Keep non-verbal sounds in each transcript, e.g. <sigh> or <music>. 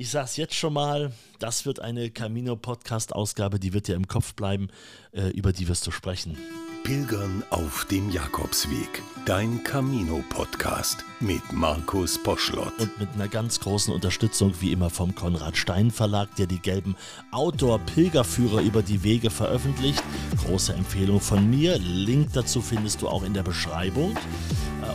Ich sag's jetzt schon mal, das wird eine Camino-Podcast-Ausgabe, die wird dir im Kopf bleiben, äh, über die wirst du sprechen. Pilgern auf dem Jakobsweg. Dein Camino-Podcast mit Markus Poschlott. Und mit einer ganz großen Unterstützung, wie immer, vom Konrad Stein Verlag, der die gelben Outdoor-Pilgerführer über die Wege veröffentlicht. Große Empfehlung von mir. Link dazu findest du auch in der Beschreibung.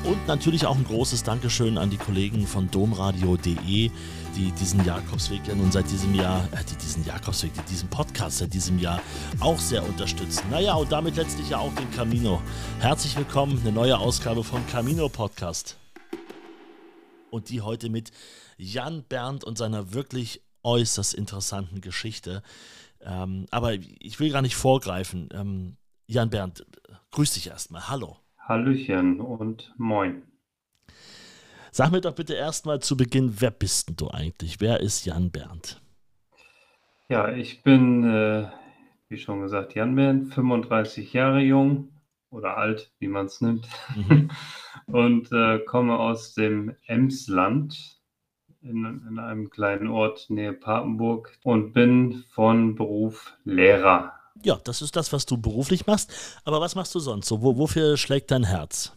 Und natürlich auch ein großes Dankeschön an die Kollegen von domradio.de die diesen Jakobsweg ja nun seit diesem Jahr, äh, die diesen Jakobsweg, die diesen Podcast seit diesem Jahr auch sehr unterstützen. Naja, und damit letztlich ja auch den Camino. Herzlich willkommen, eine neue Ausgabe vom Camino Podcast. Und die heute mit Jan Berndt und seiner wirklich äußerst interessanten Geschichte. Ähm, aber ich will gar nicht vorgreifen. Ähm, Jan Berndt, grüß dich erstmal. Hallo. Hallöchen und moin. Sag mir doch bitte erstmal zu Beginn, wer bist denn du eigentlich? Wer ist Jan Berndt? Ja, ich bin, äh, wie schon gesagt, Jan Berndt, 35 Jahre jung oder alt, wie man es nimmt, mhm. <laughs> und äh, komme aus dem Emsland in, in einem kleinen Ort nähe Papenburg und bin von Beruf Lehrer. Ja, das ist das, was du beruflich machst. Aber was machst du sonst so? Wo, wofür schlägt dein Herz?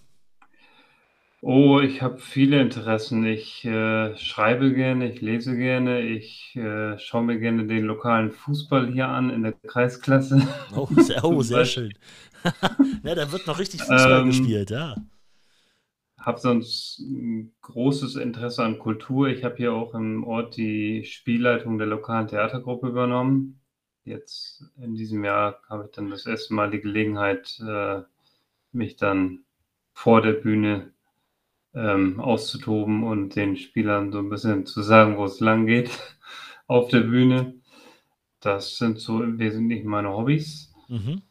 Oh, ich habe viele Interessen. Ich äh, schreibe gerne, ich lese gerne, ich äh, schaue mir gerne den lokalen Fußball hier an in der Kreisklasse. Oh, sehr, oh, sehr <laughs> schön. <laughs> ja, da wird noch richtig Fußball ähm, gespielt, ja. Habe sonst ein großes Interesse an Kultur. Ich habe hier auch im Ort die Spielleitung der lokalen Theatergruppe übernommen. Jetzt in diesem Jahr habe ich dann das erste Mal die Gelegenheit, äh, mich dann vor der Bühne ähm, auszutoben und den Spielern so ein bisschen zu sagen, wo es lang geht <laughs> auf der Bühne. Das sind so im Wesentlichen meine Hobbys. Mhm.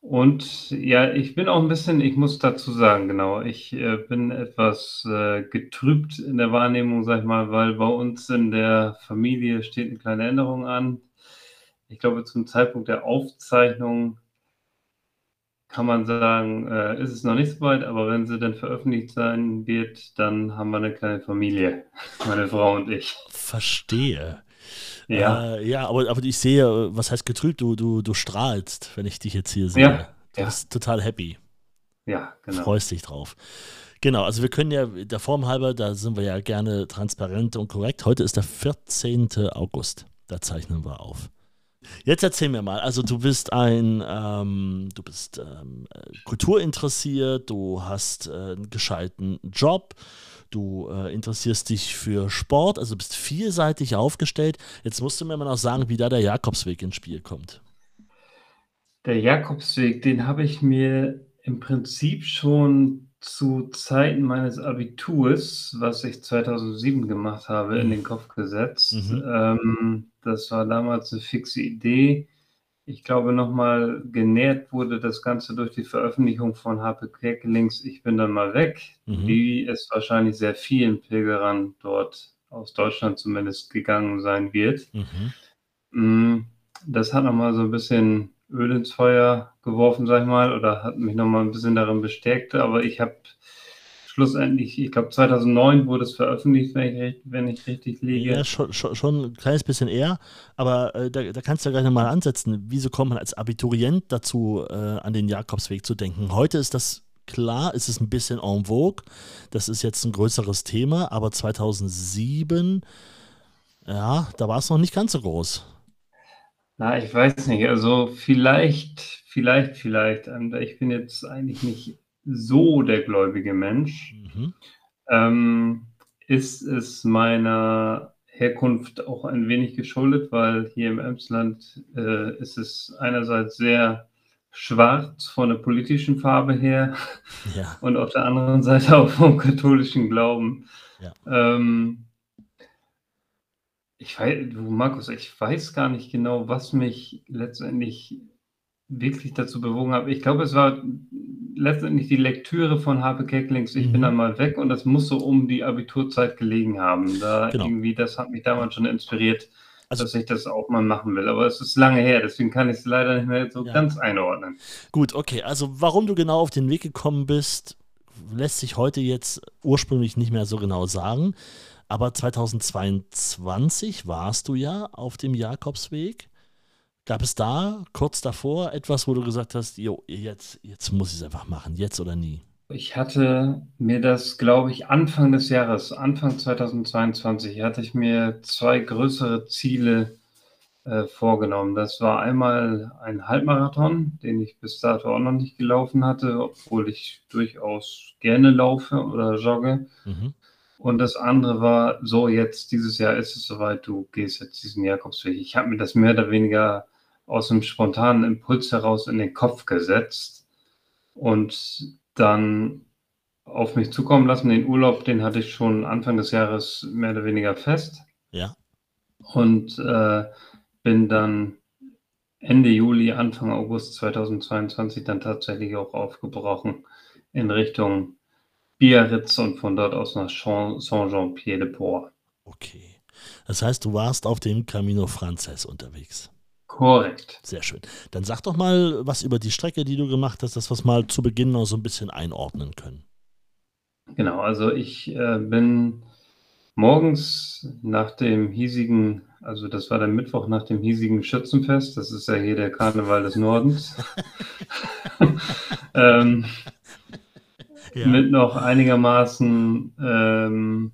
Und ja, ich bin auch ein bisschen, ich muss dazu sagen, genau, ich äh, bin etwas äh, getrübt in der Wahrnehmung, sag ich mal, weil bei uns in der Familie steht eine kleine Änderung an. Ich glaube, zum Zeitpunkt der Aufzeichnung kann man sagen, äh, ist es noch nicht so weit, aber wenn sie dann veröffentlicht sein wird, dann haben wir eine kleine Familie, <laughs> meine Frau und ich. Verstehe. Ja, äh, ja aber, aber ich sehe, was heißt getrübt, du, du, du strahlst, wenn ich dich jetzt hier sehe. Ja, du ja. bist total happy. Ja, genau. Freust dich drauf. Genau, also wir können ja der Form halber, da sind wir ja gerne transparent und korrekt. Heute ist der 14. August. Da zeichnen wir auf. Jetzt erzähl mir mal, also du bist ein, ähm, du bist ähm, kulturinteressiert, du hast äh, einen gescheiten Job, du äh, interessierst dich für Sport, also bist vielseitig aufgestellt. Jetzt musst du mir mal noch sagen, wie da der Jakobsweg ins Spiel kommt. Der Jakobsweg, den habe ich mir im Prinzip schon zu Zeiten meines Abiturs, was ich 2007 gemacht habe, in mhm. den Kopf gesetzt. Mhm. Ähm, das war damals eine fixe Idee. Ich glaube, nochmal genährt wurde das Ganze durch die Veröffentlichung von Harpe Kerkelings Ich bin dann mal weg, mhm. wie es wahrscheinlich sehr vielen Pilgerern dort aus Deutschland zumindest gegangen sein wird. Mhm. Mm, das hat nochmal so ein bisschen Öl ins Feuer geworfen, sag ich mal, oder hat mich nochmal ein bisschen darin bestärkt. Aber ich habe schlussendlich, ich glaube 2009 wurde es veröffentlicht, wenn ich, wenn ich richtig liege. Ja, schon, schon, schon, ein kleines bisschen eher, aber äh, da, da, kannst du ja gleich nochmal ansetzen. Wieso kommt man als Abiturient dazu, äh, an den Jakobsweg zu denken? Heute ist das klar, ist es ein bisschen en vogue. Das ist jetzt ein größeres Thema, aber 2007, ja, da war es noch nicht ganz so groß. Na, ich weiß nicht. Also vielleicht, vielleicht, vielleicht. Ich bin jetzt eigentlich nicht so der gläubige Mensch. Mhm. Ähm, ist es meiner Herkunft auch ein wenig geschuldet, weil hier im Emsland äh, ist es einerseits sehr schwarz von der politischen Farbe her <laughs> ja. und auf der anderen Seite auch vom katholischen Glauben. Ja. Ähm, ich weiß, du Markus, ich weiß gar nicht genau, was mich letztendlich wirklich dazu bewogen hat. Ich glaube, es war letztendlich die Lektüre von Harpe Kecklings Ich mhm. bin dann mal weg und das muss so um die Abiturzeit gelegen haben. Da genau. irgendwie, das hat mich damals schon inspiriert, also, dass ich das auch mal machen will. Aber es ist lange her, deswegen kann ich es leider nicht mehr so ja. ganz einordnen. Gut, okay. Also warum du genau auf den Weg gekommen bist, lässt sich heute jetzt ursprünglich nicht mehr so genau sagen. Aber 2022 warst du ja auf dem Jakobsweg. Gab es da kurz davor etwas, wo du gesagt hast, jo, jetzt, jetzt muss ich es einfach machen, jetzt oder nie? Ich hatte mir das, glaube ich, Anfang des Jahres, Anfang 2022, hatte ich mir zwei größere Ziele äh, vorgenommen. Das war einmal ein Halbmarathon, den ich bis dato auch noch nicht gelaufen hatte, obwohl ich durchaus gerne laufe oder jogge. Mhm. Und das andere war, so jetzt dieses Jahr ist es soweit, du gehst jetzt diesen Jakobsweg. Ich habe mir das mehr oder weniger aus einem spontanen Impuls heraus in den Kopf gesetzt und dann auf mich zukommen lassen. Den Urlaub, den hatte ich schon Anfang des Jahres mehr oder weniger fest. Ja. Und äh, bin dann Ende Juli, Anfang August 2022 dann tatsächlich auch aufgebrochen in Richtung Biarritz und von dort aus nach Saint-Jean-Pied-de-Port. Okay. Das heißt, du warst auf dem Camino Frances unterwegs. Korrekt. Sehr schön. Dann sag doch mal was über die Strecke, die du gemacht hast, dass wir es mal zu Beginn noch so ein bisschen einordnen können. Genau, also ich äh, bin morgens nach dem hiesigen, also das war der Mittwoch nach dem hiesigen Schützenfest, das ist ja hier der Karneval des Nordens, <laughs> <laughs> ähm, ja. mit noch einigermaßen ähm,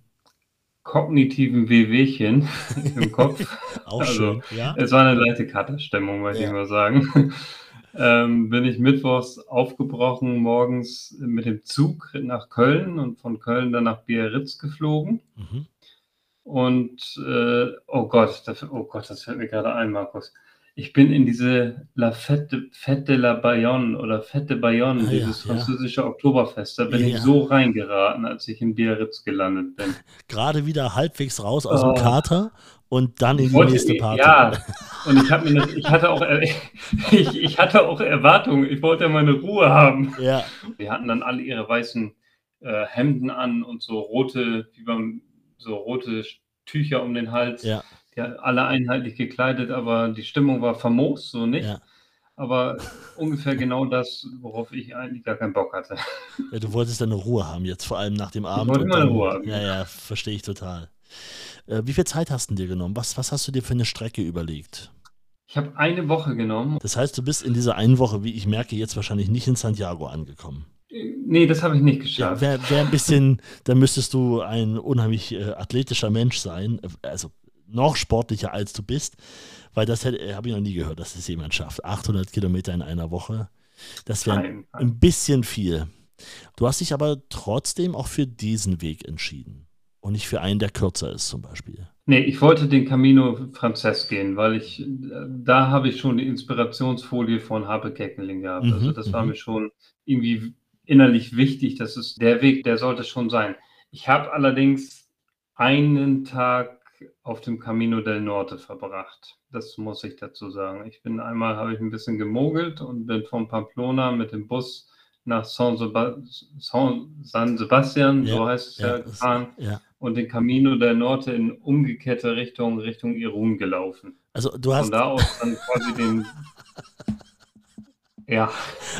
kognitiven Wehwehchen <laughs> im Kopf. Auch also, schön, ja. Es war eine leichte Katerstimmung, möchte ja. ich mal sagen. <laughs> ähm, bin ich mittwochs aufgebrochen, morgens mit dem Zug nach Köln und von Köln dann nach Biarritz geflogen. Mhm. Und äh, oh Gott, das, oh Gott, das fällt mir gerade ein, Markus ich bin in diese La Fête, Fête de la Bayonne oder Fête de Bayonne, ah, dieses ja, französische ja. Oktoberfest, da bin ja, ich so reingeraten, als ich in Biarritz gelandet bin. Gerade wieder halbwegs raus aus oh. dem Kater und dann in die wollte, nächste Party. Ja, und ich, mir, ich, hatte auch, <laughs> ich, ich hatte auch Erwartungen, ich wollte ja meine Ruhe haben. Ja. Die hatten dann alle ihre weißen äh, Hemden an und so rote, wie beim, so rote Tücher um den Hals. Ja ja, alle einheitlich gekleidet, aber die Stimmung war famos, so nicht. Ja. Aber ungefähr genau das, worauf ich eigentlich gar keinen Bock hatte. Ja, du wolltest deine Ruhe haben, jetzt vor allem nach dem Abend. Ich wollte meine Ruhe haben. Ja, ja, verstehe ich total. Äh, wie viel Zeit hast du dir genommen? Was, was hast du dir für eine Strecke überlegt? Ich habe eine Woche genommen. Das heißt, du bist in dieser einen Woche, wie ich merke, jetzt wahrscheinlich nicht in Santiago angekommen. Nee, das habe ich nicht geschafft. Ja, Wäre wär ein bisschen, da müsstest du ein unheimlich äh, athletischer Mensch sein. Also noch sportlicher als du bist, weil das äh, habe ich noch nie gehört, dass es jemand schafft. 800 Kilometer in einer Woche, das wäre ein bisschen viel. Du hast dich aber trotzdem auch für diesen Weg entschieden und nicht für einen, der kürzer ist zum Beispiel. Nee, ich wollte den Camino Frances gehen, weil ich, da habe ich schon die Inspirationsfolie von Harpe Keckeling gehabt. Also mhm, also das war mhm. mir schon irgendwie innerlich wichtig, dass es der Weg, der sollte schon sein. Ich habe allerdings einen Tag auf dem Camino del Norte verbracht. Das muss ich dazu sagen. Ich bin einmal, habe ich ein bisschen gemogelt und bin von Pamplona mit dem Bus nach San, Seba San Sebastian, ja, so heißt es ja, ja gefahren, ja. und den Camino del Norte in umgekehrte Richtung, Richtung Irun gelaufen. Also du hast... Von da aus dann quasi den Ja.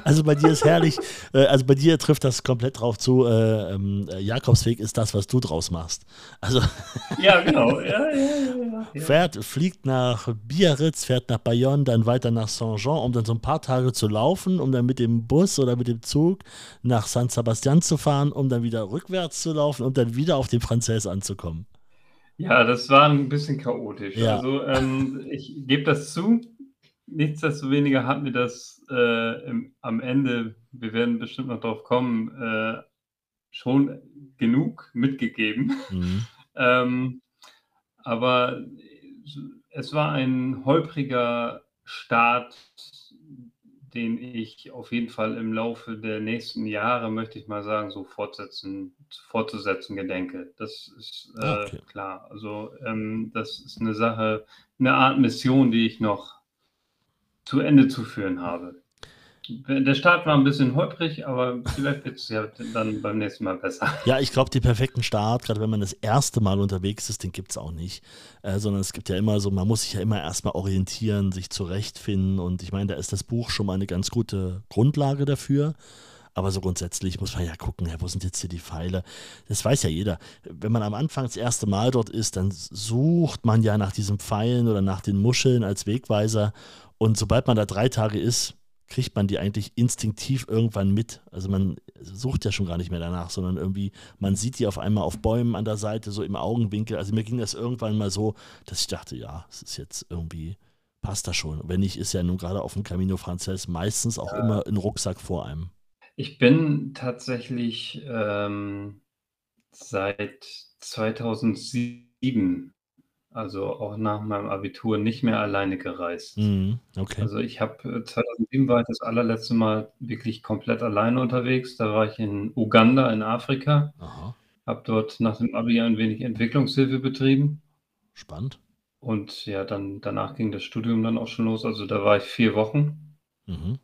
Also bei dir ist herrlich, äh, also bei dir trifft das komplett drauf zu, äh, ähm, Jakobsweg ist das, was du draus machst. Also <laughs> ja, genau. Ja, ja, ja, ja, Fährt, fliegt nach Biarritz, fährt nach Bayonne, dann weiter nach Saint-Jean, um dann so ein paar Tage zu laufen, um dann mit dem Bus oder mit dem Zug nach San Sebastian zu fahren, um dann wieder rückwärts zu laufen und dann wieder auf den Französ anzukommen. Ja, das war ein bisschen chaotisch. Ja. Also ähm, ich gebe das zu, nichtsdestoweniger hat mir das äh, im, am Ende, wir werden bestimmt noch drauf kommen, äh, schon genug mitgegeben. Mhm. <laughs> ähm, aber es war ein holpriger Start, den ich auf jeden Fall im Laufe der nächsten Jahre, möchte ich mal sagen, so fortsetzen, fortzusetzen gedenke. Das ist äh, okay. klar. Also ähm, das ist eine Sache, eine Art Mission, die ich noch zu Ende zu führen habe. Der Start war ein bisschen holprig, aber vielleicht wird es ja dann beim nächsten Mal besser. <laughs> Ja, ich glaube, den perfekten Start, gerade wenn man das erste Mal unterwegs ist, den gibt es auch nicht. Äh, sondern es gibt ja immer so, man muss sich ja immer erstmal orientieren, sich zurechtfinden. Und ich meine, da ist das Buch schon mal eine ganz gute Grundlage dafür. Aber so grundsätzlich muss man ja gucken, ja, wo sind jetzt hier die Pfeile? Das weiß ja jeder. Wenn man am Anfang das erste Mal dort ist, dann sucht man ja nach diesen Pfeilen oder nach den Muscheln als Wegweiser. Und sobald man da drei Tage ist, kriegt man die eigentlich instinktiv irgendwann mit. Also man sucht ja schon gar nicht mehr danach, sondern irgendwie, man sieht die auf einmal auf Bäumen an der Seite, so im Augenwinkel. Also mir ging das irgendwann mal so, dass ich dachte, ja, es ist jetzt irgendwie, passt das schon. Wenn nicht, ist ja nun gerade auf dem Camino Frances meistens auch ja. immer ein Rucksack vor einem. Ich bin tatsächlich ähm, seit 2007 also auch nach meinem Abitur nicht mehr alleine gereist. Mhm, okay. Also ich habe 2007 war ich das allerletzte Mal wirklich komplett alleine unterwegs. Da war ich in Uganda in Afrika. Habe dort nach dem Abi ein wenig Entwicklungshilfe betrieben. Spannend. Und ja, dann danach ging das Studium dann auch schon los. Also da war ich vier Wochen. Mhm.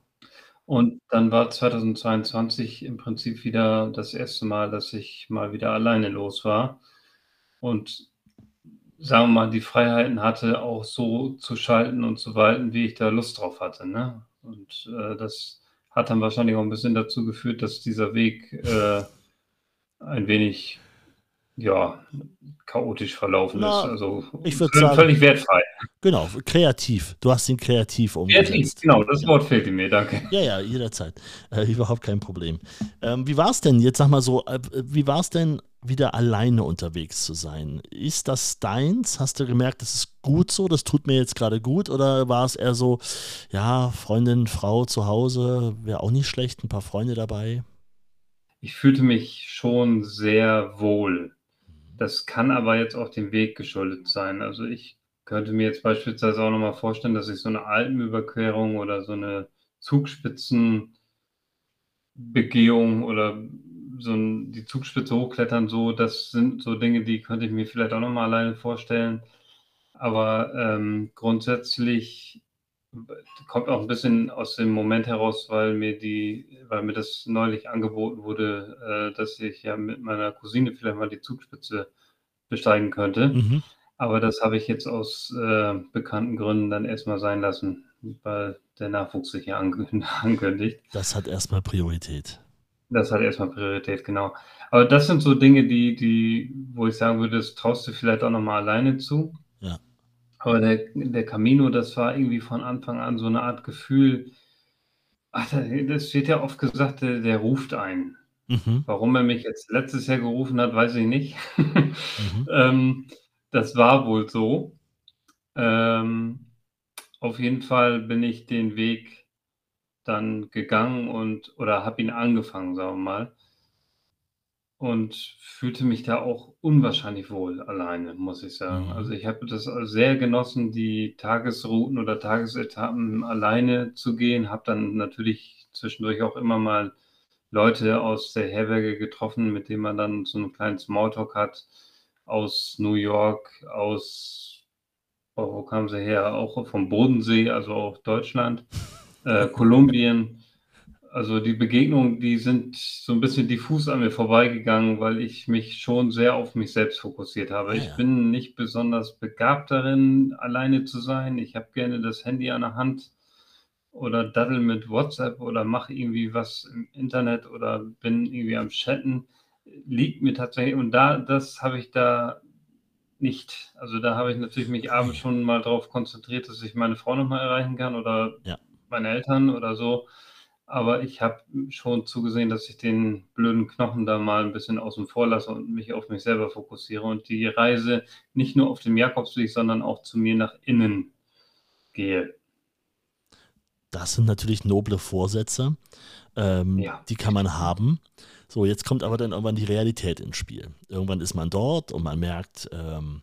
Und dann war 2022 im Prinzip wieder das erste Mal, dass ich mal wieder alleine los war. Und sagen wir mal, die Freiheiten hatte, auch so zu schalten und zu walten, wie ich da Lust drauf hatte. Ne? Und äh, das hat dann wahrscheinlich auch ein bisschen dazu geführt, dass dieser Weg äh, ein wenig ja, chaotisch verlaufen Na, ist. Also ich sagen, völlig wertfrei. Genau, kreativ. Du hast ihn kreativ umgesetzt. Kreativ, genau, das Wort fehlte mir, danke. Ja, ja, jederzeit. Äh, überhaupt kein Problem. Ähm, wie war es denn, jetzt sag mal so, äh, wie war es denn wieder alleine unterwegs zu sein. Ist das deins? Hast du gemerkt, das ist gut so, das tut mir jetzt gerade gut? Oder war es eher so, ja, Freundin, Frau zu Hause, wäre auch nicht schlecht, ein paar Freunde dabei? Ich fühlte mich schon sehr wohl. Das kann aber jetzt auch dem Weg geschuldet sein. Also ich könnte mir jetzt beispielsweise auch nochmal vorstellen, dass ich so eine Alpenüberquerung oder so eine Zugspitzenbegehung oder so ein, die Zugspitze hochklettern, so, das sind so Dinge, die könnte ich mir vielleicht auch nochmal alleine vorstellen. Aber ähm, grundsätzlich kommt auch ein bisschen aus dem Moment heraus, weil mir die, weil mir das neulich angeboten wurde, äh, dass ich ja mit meiner Cousine vielleicht mal die Zugspitze besteigen könnte. Mhm. Aber das habe ich jetzt aus äh, bekannten Gründen dann erstmal sein lassen, weil der Nachwuchs sich ja ankündigt. <laughs> Das hat erstmal Priorität. Das hat erstmal Priorität, genau. Aber das sind so Dinge, die, die, wo ich sagen würde, das traust du vielleicht auch nochmal alleine zu. Ja. Aber der, der Camino, das war irgendwie von Anfang an so eine Art Gefühl, ach, das wird ja oft gesagt, der, der ruft ein. Mhm. Warum er mich jetzt letztes Jahr gerufen hat, weiß ich nicht. <laughs> mhm. ähm, das war wohl so. Ähm, auf jeden Fall bin ich den Weg dann gegangen und oder habe ihn angefangen, sagen wir mal. Und fühlte mich da auch unwahrscheinlich wohl alleine, muss ich sagen. Mhm. Also ich habe das sehr genossen, die Tagesrouten oder Tagesetappen alleine zu gehen. Habe dann natürlich zwischendurch auch immer mal Leute aus der Herberge getroffen, mit denen man dann so einen kleinen Smalltalk hat. Aus New York, aus, oh, wo kamen sie her? Auch vom Bodensee, also auch Deutschland <laughs> äh, Kolumbien. Also die Begegnungen, die sind so ein bisschen diffus an mir vorbeigegangen, weil ich mich schon sehr auf mich selbst fokussiert habe. Ah, ja. Ich bin nicht besonders begabt darin, alleine zu sein. Ich habe gerne das Handy an der Hand oder daddel mit WhatsApp oder mache irgendwie was im Internet oder bin irgendwie am Chatten. Liegt mir tatsächlich, und da, das habe ich da nicht. Also da habe ich natürlich mich abends schon mal darauf konzentriert, dass ich meine Frau nochmal erreichen kann oder ja meine Eltern oder so. Aber ich habe schon zugesehen, dass ich den blöden Knochen da mal ein bisschen außen vor lasse und mich auf mich selber fokussiere und die Reise nicht nur auf dem Jakobsweg, sondern auch zu mir nach innen gehe. Das sind natürlich noble Vorsätze. Ähm, ja. Die kann man haben. So, jetzt kommt aber dann irgendwann die Realität ins Spiel. Irgendwann ist man dort und man merkt, ähm,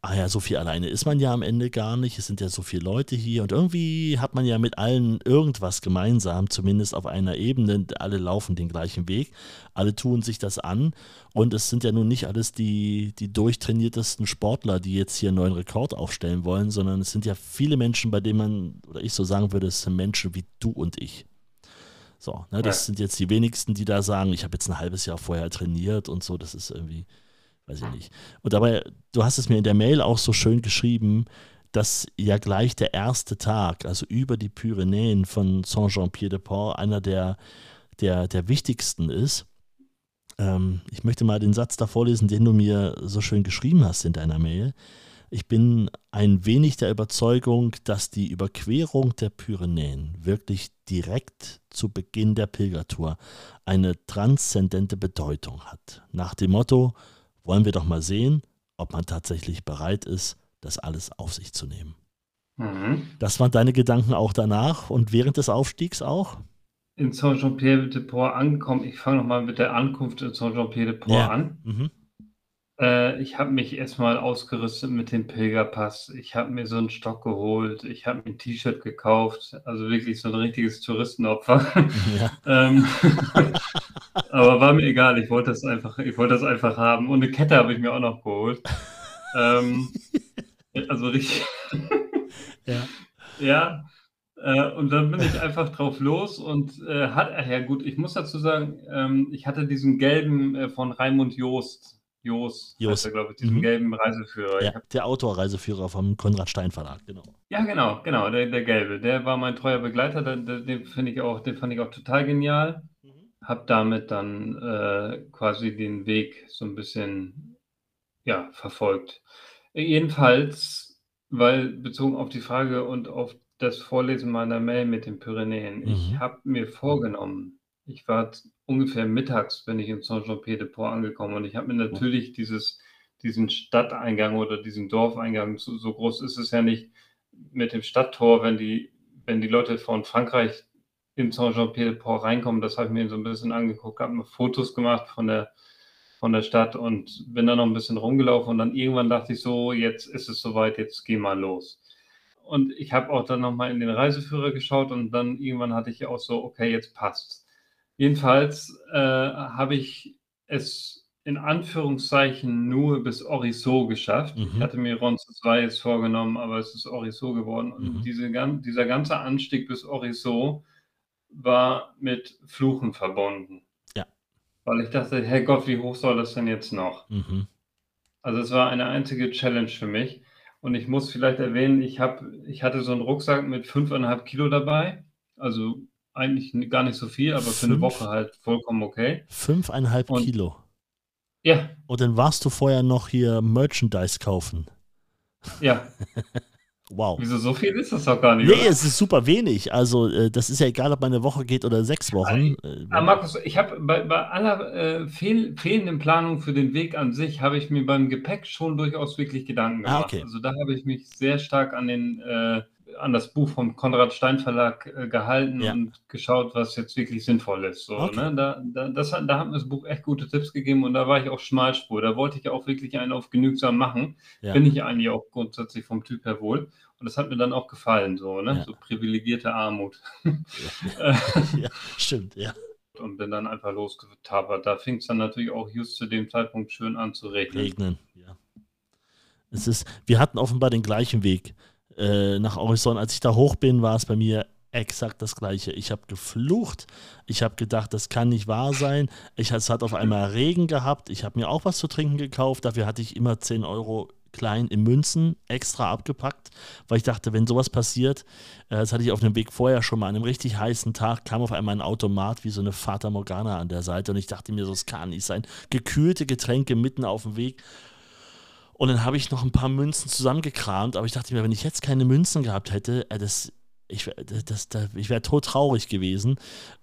ah ja, so viel alleine ist man ja am Ende gar nicht. Es sind ja so viele Leute hier und irgendwie hat man ja mit allen irgendwas gemeinsam, zumindest auf einer Ebene. Alle laufen den gleichen Weg, alle tun sich das an und es sind ja nun nicht alles die, die durchtrainiertesten Sportler, die jetzt hier einen neuen Rekord aufstellen wollen, sondern es sind ja viele Menschen, bei denen man, oder ich so sagen würde, es sind Menschen wie du und ich. So, ne, das ja. sind jetzt die wenigsten, die da sagen, ich habe jetzt ein halbes Jahr vorher trainiert und so, das ist irgendwie weiß ich nicht. Und dabei, du hast es mir in der Mail auch so schön geschrieben, dass ja gleich der erste Tag, also über die Pyrenäen von Saint-Jean-Pied-de-Port, einer der der, der wichtigsten ist. Ähm, ich möchte mal den Satz da vorlesen, den du mir so schön geschrieben hast in deiner Mail. Ich bin ein wenig der Überzeugung, dass die Überquerung der Pyrenäen wirklich direkt zu Beginn der Pilgertour eine transzendente Bedeutung hat. Nach dem Motto, wollen wir doch mal sehen, ob man tatsächlich bereit ist, das alles auf sich zu nehmen. Mhm. Das waren deine Gedanken auch danach und während des Aufstiegs auch? In Saint-Jean-Pierre-de-Port angekommen. Ich fange nochmal mit der Ankunft in Saint-Jean-Pierre-de-Port ja. an. Mhm. Äh, ich habe mich erstmal ausgerüstet mit dem Pilgerpass. Ich habe mir so einen Stock geholt. Ich habe mir ein T-Shirt gekauft. Also wirklich so ein richtiges Touristenopfer. Ja. <laughs> ähm, <laughs> aber war mir egal. Ich wollte das einfach, ich wollte das einfach haben. Und eine Kette habe ich mir auch noch geholt. ähm, <laughs> also richtig. ja. Ja. Äh, und dann bin ich einfach drauf los und äh, hat, ja gut, ich muss dazu sagen, ähm, ich hatte diesen gelben äh, von Raimund Joost. Jost, Jost. glaube ich, diesen mhm. gelben Reiseführer. Ja, der Autorreiseführer vom Konrad Stein Verlag, genau. Ja, genau, genau, der, der gelbe. Der war mein treuer Begleiter, den, den finde ich auch, den fand ich auch total genial. Mhm. Hab damit dann äh, quasi den Weg so ein bisschen ja, verfolgt. Jedenfalls, weil bezogen auf die Frage und auf das Vorlesen meiner Mail mit den Pyrenäen, ich mhm. habe mir vorgenommen, ich war ungefähr mittags, bin ich in Saint-Jean-Pied-de-Port angekommen und ich habe mir natürlich dieses, diesen Stadteingang oder diesen Dorfeingang, so, so groß ist es ja nicht mit dem Stadttor, wenn die, wenn die Leute von Frankreich in Saint-Jean-Pied-de-Port reinkommen, das habe ich mir so ein bisschen angeguckt, habe mir Fotos gemacht von der, von der Stadt und bin dann noch ein bisschen rumgelaufen und dann irgendwann dachte ich so, jetzt ist es soweit, jetzt geh mal los. Und ich habe auch dann nochmal in den Reiseführer geschaut und dann irgendwann hatte ich auch so, okay, jetzt passt. Jedenfalls äh, habe ich es in Anführungszeichen nur bis Orisot geschafft. Mhm. Ich hatte mir Roncesvalles vorgenommen, aber es ist Orisot geworden. Und mhm. diese, dieser ganze Anstieg bis Orisot war mit Fluchen verbunden. Ja. Weil ich dachte, Herr Gott, wie hoch soll das denn jetzt noch? Mhm. Also es war eine einzige Challenge für mich. Und ich muss vielleicht erwähnen, ich, hab, ich hatte so einen Rucksack mit fünfeinhalb Kilo dabei. Also eigentlich gar nicht so viel, aber für eine Woche halt vollkommen okay. Fünfeinhalb Und, Kilo. Ja. Und dann warst du vorher noch hier Merchandise kaufen. Ja. <laughs> Wow. Wieso so viel ist das doch gar nicht? Nee, oder? es ist super wenig. Also, äh, das ist ja egal, ob man eine Woche geht oder sechs Wochen. Äh, ah, Markus, ich habe bei, bei, aller äh, fehl, fehlenden Planung für den Weg an sich, habe ich mir beim Gepäck schon durchaus wirklich Gedanken ah, gemacht. Ah, okay. Also, da habe ich mich sehr stark an den äh, an das Buch vom Konrad Stein Verlag äh, gehalten ja. und geschaut, was jetzt wirklich sinnvoll ist. So, okay. ne? da, da, das, da hat mir das Buch echt gute Tipps gegeben und da war ich auch Schmalspur. Da wollte ich auch wirklich einen auf genügsam machen. Ja. Bin ich eigentlich auch grundsätzlich vom Typ her wohl. Und das hat mir dann auch gefallen, so, ne? Ja. So privilegierte Armut. ja, <laughs> stimmt, ja. Und bin dann einfach losgetapert. Da fing es dann natürlich auch just zu dem Zeitpunkt schön an zu regnen. Regnen, ja. Es ist, wir hatten offenbar den gleichen Weg äh, nach Horizont. Als ich da hoch bin, war es bei mir exakt das gleiche. Ich habe geflucht. Ich habe gedacht, das kann nicht wahr sein. Ich, es hat auf einmal Regen gehabt. Ich habe mir auch was zu trinken gekauft. Dafür hatte ich immer 10 Euro klein in Münzen extra abgepackt, weil ich dachte, wenn sowas passiert, äh, das hatte ich auf dem Weg vorher schon mal, an einem richtig heißen Tag kam auf einmal ein Automat wie so eine Fata Morgana an der Seite und ich dachte mir so, es kann nicht sein. Gekühlte Getränke mitten auf dem Weg und dann habe ich noch ein paar Münzen zusammengekramt, aber ich dachte mir, wenn ich jetzt keine Münzen gehabt hätte, äh, das, ich, das, das, ich wäre tot traurig gewesen.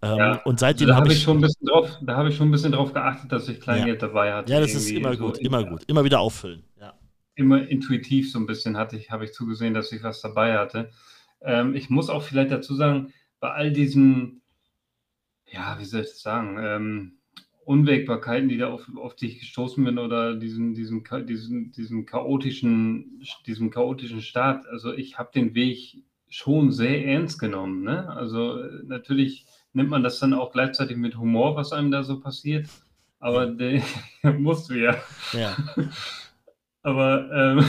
Ähm, ja, und seitdem also habe ich, schon ein bisschen drauf, da habe ich schon ein bisschen drauf geachtet, dass ich Kleingeld ja. dabei hatte. Ja, das ist immer gut, so immer gut, immer wieder auffüllen. Ja. Immer intuitiv so ein bisschen hatte ich, habe ich zugesehen, dass ich was dabei hatte. Ähm, ich muss auch vielleicht dazu sagen, bei all diesen, ja, wie soll ich das sagen, ähm, Unwägbarkeiten, die da auf, auf dich gestoßen bin oder diesen, diesen, diesen, diesen chaotischen, diesem chaotischen Start. Also ich habe den Weg schon sehr ernst genommen. Ne? Also natürlich nimmt man das dann auch gleichzeitig mit Humor, was einem da so passiert. Aber der <laughs> musst du ja. ja. <laughs> Aber ähm,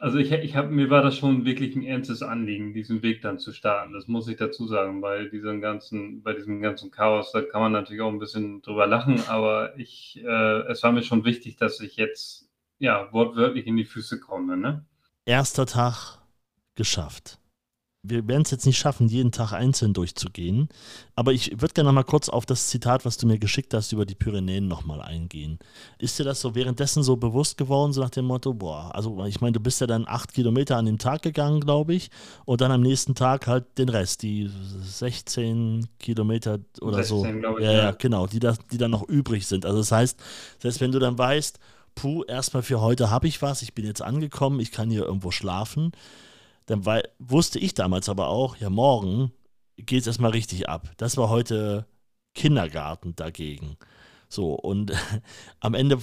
also ich, ich habe mir war das schon wirklich ein ernstes Anliegen, diesen Weg dann zu starten. Das muss ich dazu sagen, bei diesem ganzen, bei diesem ganzen Chaos, da kann man natürlich auch ein bisschen drüber lachen, aber ich, äh, es war mir schon wichtig, dass ich jetzt ja wortwörtlich in die Füße komme. Ne? Erster Tag geschafft. Wir werden es jetzt nicht schaffen, jeden Tag einzeln durchzugehen. Aber ich würde gerne noch mal kurz auf das Zitat, was du mir geschickt hast, über die Pyrenäen nochmal eingehen. Ist dir das so währenddessen so bewusst geworden, so nach dem Motto, boah, also ich meine, du bist ja dann acht Kilometer an dem Tag gegangen, glaube ich, und dann am nächsten Tag halt den Rest, die 16 Kilometer oder 16, so. Ich, ja, ja, genau, die, das, die dann noch übrig sind. Also das heißt, selbst wenn du dann weißt, puh, erstmal für heute habe ich was, ich bin jetzt angekommen, ich kann hier irgendwo schlafen dann weil, wusste ich damals aber auch, ja, morgen geht es erstmal richtig ab. Das war heute Kindergarten dagegen. So, und <laughs> am Ende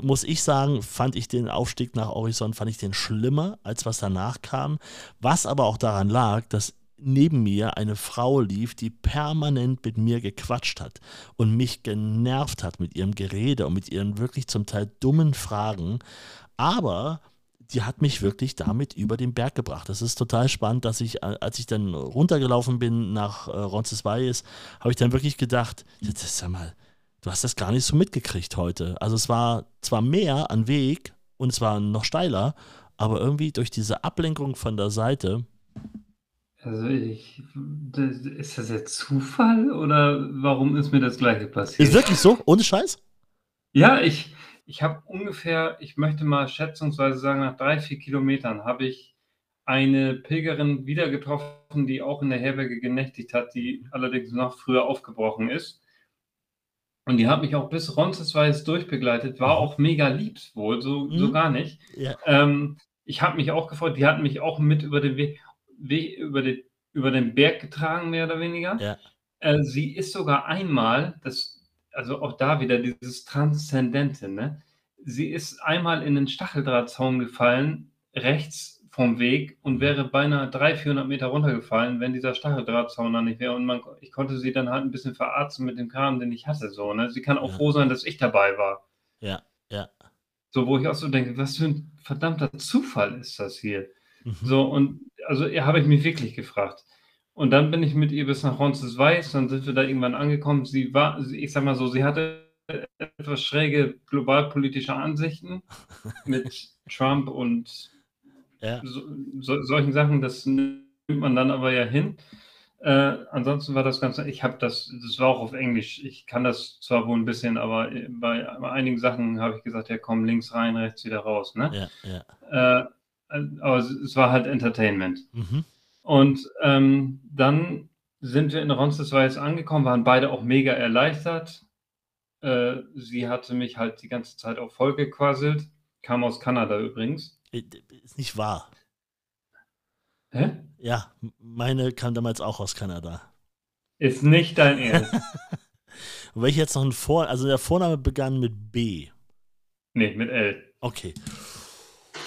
muss ich sagen, fand ich den Aufstieg nach Horizont, fand ich den schlimmer, als was danach kam. Was aber auch daran lag, dass neben mir eine Frau lief, die permanent mit mir gequatscht hat und mich genervt hat mit ihrem Gerede und mit ihren wirklich zum Teil dummen Fragen. Aber die hat mich wirklich damit über den Berg gebracht. Das ist total spannend, dass ich, äh, als ich dann runtergelaufen bin nach äh, Roncesvalles, habe ich dann wirklich gedacht, das, sag mal, du hast das gar nicht so mitgekriegt heute. Also es war zwar mehr an Weg und es war noch steiler, aber irgendwie durch diese Ablenkung von der Seite. Also ich, ist das jetzt Zufall oder warum ist mir das gleiche passiert? Ist wirklich so? Ohne Scheiß? Ja, ich, ich habe ungefähr, ich möchte mal schätzungsweise sagen, nach drei, vier Kilometern habe ich eine Pilgerin wieder getroffen, die auch in der Herberge genächtigt hat, die allerdings noch früher aufgebrochen ist. Und die hat mich auch bis Roncesvalles durchbegleitet, war mhm. auch mega lieb wohl, so, mhm. so gar nicht. Ja. Ähm, ich habe mich auch gefreut, die hat mich auch mit über den Weg, Weg über, den, über den Berg getragen, mehr oder weniger. Ja. Äh, sie ist sogar einmal, das also auch da wieder dieses Transzendente, ne? Sie ist einmal in den Stacheldrahtzaun gefallen, rechts vom Weg und wäre beinahe 300, 400 Meter runtergefallen, wenn dieser Stacheldrahtzaun da nicht wäre. Und man, ich konnte sie dann halt ein bisschen verarzten mit dem Kram, den ich hatte. So, ne? Sie kann auch ja. froh sein, dass ich dabei war. Ja, ja. So, wo ich auch so denke, was für ein verdammter Zufall ist das hier. Mhm. So, und also ja, habe ich mich wirklich gefragt. Und dann bin ich mit ihr bis nach Roncesvalles, dann sind wir da irgendwann angekommen. Sie war, ich sag mal so, sie hatte etwas schräge globalpolitische Ansichten mit <laughs> Trump und ja. so, so, solchen Sachen. Das nimmt man dann aber ja hin. Äh, ansonsten war das Ganze, ich habe das, das war auch auf Englisch. Ich kann das zwar wohl ein bisschen, aber bei, bei einigen Sachen habe ich gesagt, ja komm, links rein, rechts wieder raus. Ne? Ja, ja. Äh, aber es war halt Entertainment. Mhm. Und ähm, dann sind wir in Roncesvalles angekommen, waren beide auch mega erleichtert. Äh, sie hatte mich halt die ganze Zeit auch vollgequasselt, kam aus Kanada übrigens. Ist nicht wahr. Hä? Ja, meine kam damals auch aus Kanada. Ist nicht dein Ernst. <laughs> Und wenn ich jetzt noch ein Vor... Also der Vorname begann mit B. Nee, mit L. Okay.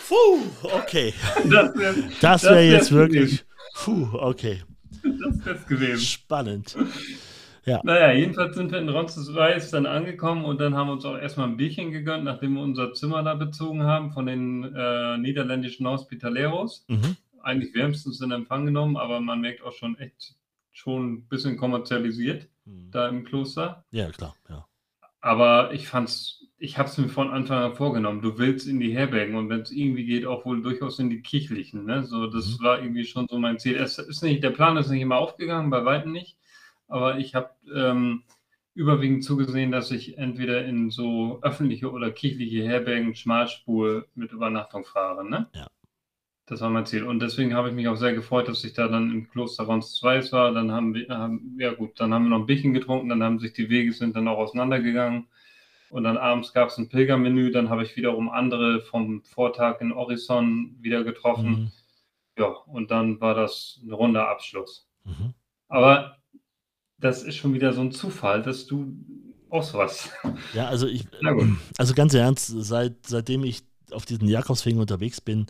Puh, okay. Das wäre wär jetzt wirklich... Puh, okay. Das wäre gewesen. Spannend. Ja. Naja, jedenfalls sind wir in Roncesvalles dann angekommen und dann haben wir uns auch erstmal ein Bierchen gegönnt, nachdem wir unser Zimmer da bezogen haben von den äh, niederländischen Hospitaleros. Mhm. Eigentlich wärmstens in Empfang genommen, aber man merkt auch schon echt schon ein bisschen kommerzialisiert mhm. da im Kloster. Ja, klar, ja. Aber ich fand's ich habe es mir von Anfang an vorgenommen. Du willst in die Herbergen und wenn es irgendwie geht, auch wohl durchaus in die kirchlichen. Ne? So, das mhm. war irgendwie schon so mein Ziel. Es ist nicht, der Plan ist nicht immer aufgegangen, bei weitem nicht. Aber ich habe ähm, überwiegend zugesehen, dass ich entweder in so öffentliche oder kirchliche Herbergen Schmalspur mit Übernachtung fahre. Ne? Ja. Das war mein Ziel. Und deswegen habe ich mich auch sehr gefreut, dass ich da dann im Kloster Rons 2 war. Dann haben wir, haben, ja gut, dann haben wir noch ein Bierchen getrunken, dann haben sich die Wege sind dann auch auseinandergegangen. Und dann abends gab es ein Pilgermenü, dann habe ich wiederum andere vom Vortag in Orison wieder getroffen. Mhm. Ja, und dann war das ein runder Abschluss. Mhm. Aber das ist schon wieder so ein Zufall, dass du auch sowas. Ja, also ich, also ganz ernst, seit, seitdem ich auf diesen Jakobswegen unterwegs bin,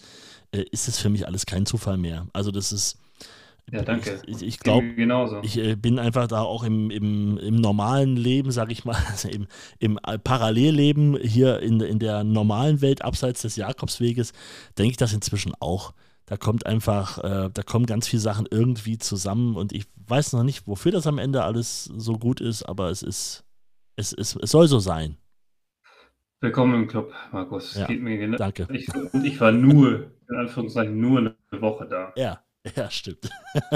äh, ist es für mich alles kein Zufall mehr. Also das ist, ja, danke. Ich, ich glaube, ich äh, bin einfach da auch im, im, im normalen Leben, sage ich mal, <laughs> also im, im Parallelleben hier in, in der normalen Welt abseits des Jakobsweges, denke ich das inzwischen auch. Da kommt einfach, äh, da kommen ganz viele Sachen irgendwie zusammen und ich weiß noch nicht, wofür das am Ende alles so gut ist, aber es ist, es, es, es soll so sein. Willkommen im Club, Markus. Ja, danke. Ich, und ich war nur, in Anführungszeichen, nur eine Woche da. Ja, <laughs> Ja, stimmt. <laughs>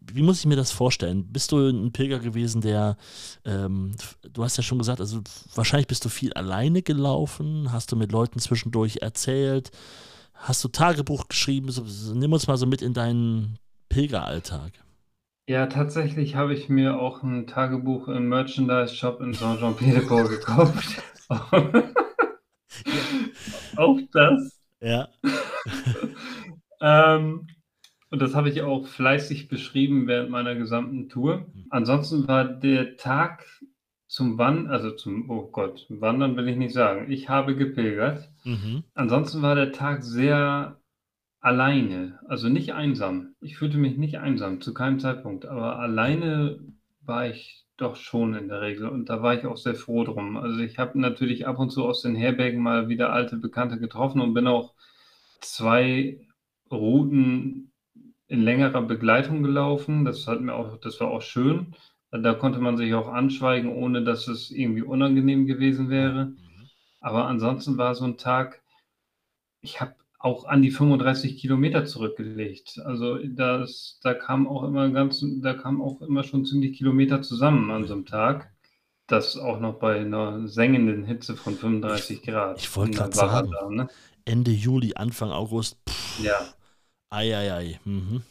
Wie muss ich mir das vorstellen? Bist du ein Pilger gewesen, der, ähm, du hast ja schon gesagt, also wahrscheinlich bist du viel alleine gelaufen, hast du mit Leuten zwischendurch erzählt, hast du Tagebuch geschrieben? So, nimm uns mal so mit in deinen Pilgeralltag. Ja, tatsächlich habe ich mir auch ein Tagebuch im Merchandise-Shop in Saint-Jean-Pied-de-Port gekauft. <laughs> auch das. Ja. <laughs> ähm, und das habe ich auch fleißig beschrieben während meiner gesamten Tour. Ansonsten war der Tag zum Wandern, also zum, oh Gott, Wandern will ich nicht sagen. Ich habe gepilgert. Mhm. Ansonsten war der Tag sehr alleine, also nicht einsam. Ich fühlte mich nicht einsam, zu keinem Zeitpunkt, aber alleine war ich doch schon in der Regel und da war ich auch sehr froh drum. Also ich habe natürlich ab und zu aus den Herbergen mal wieder alte Bekannte getroffen und bin auch zwei Routen in längerer Begleitung gelaufen. Das hat mir auch, das war auch schön. Da konnte man sich auch anschweigen, ohne dass es irgendwie unangenehm gewesen wäre. Mhm. Aber ansonsten war so ein Tag, ich habe auch an die 35 Kilometer zurückgelegt. Also das, da kam auch immer ganz, da kam auch immer schon ziemlich Kilometer zusammen an so einem Tag. Das auch noch bei einer sengenden Hitze von 35 Grad. Ich wollte In gerade sagen, Warada, ne? Ende Juli, Anfang August. Pff, Ja, ei, ei, ei. Mhm.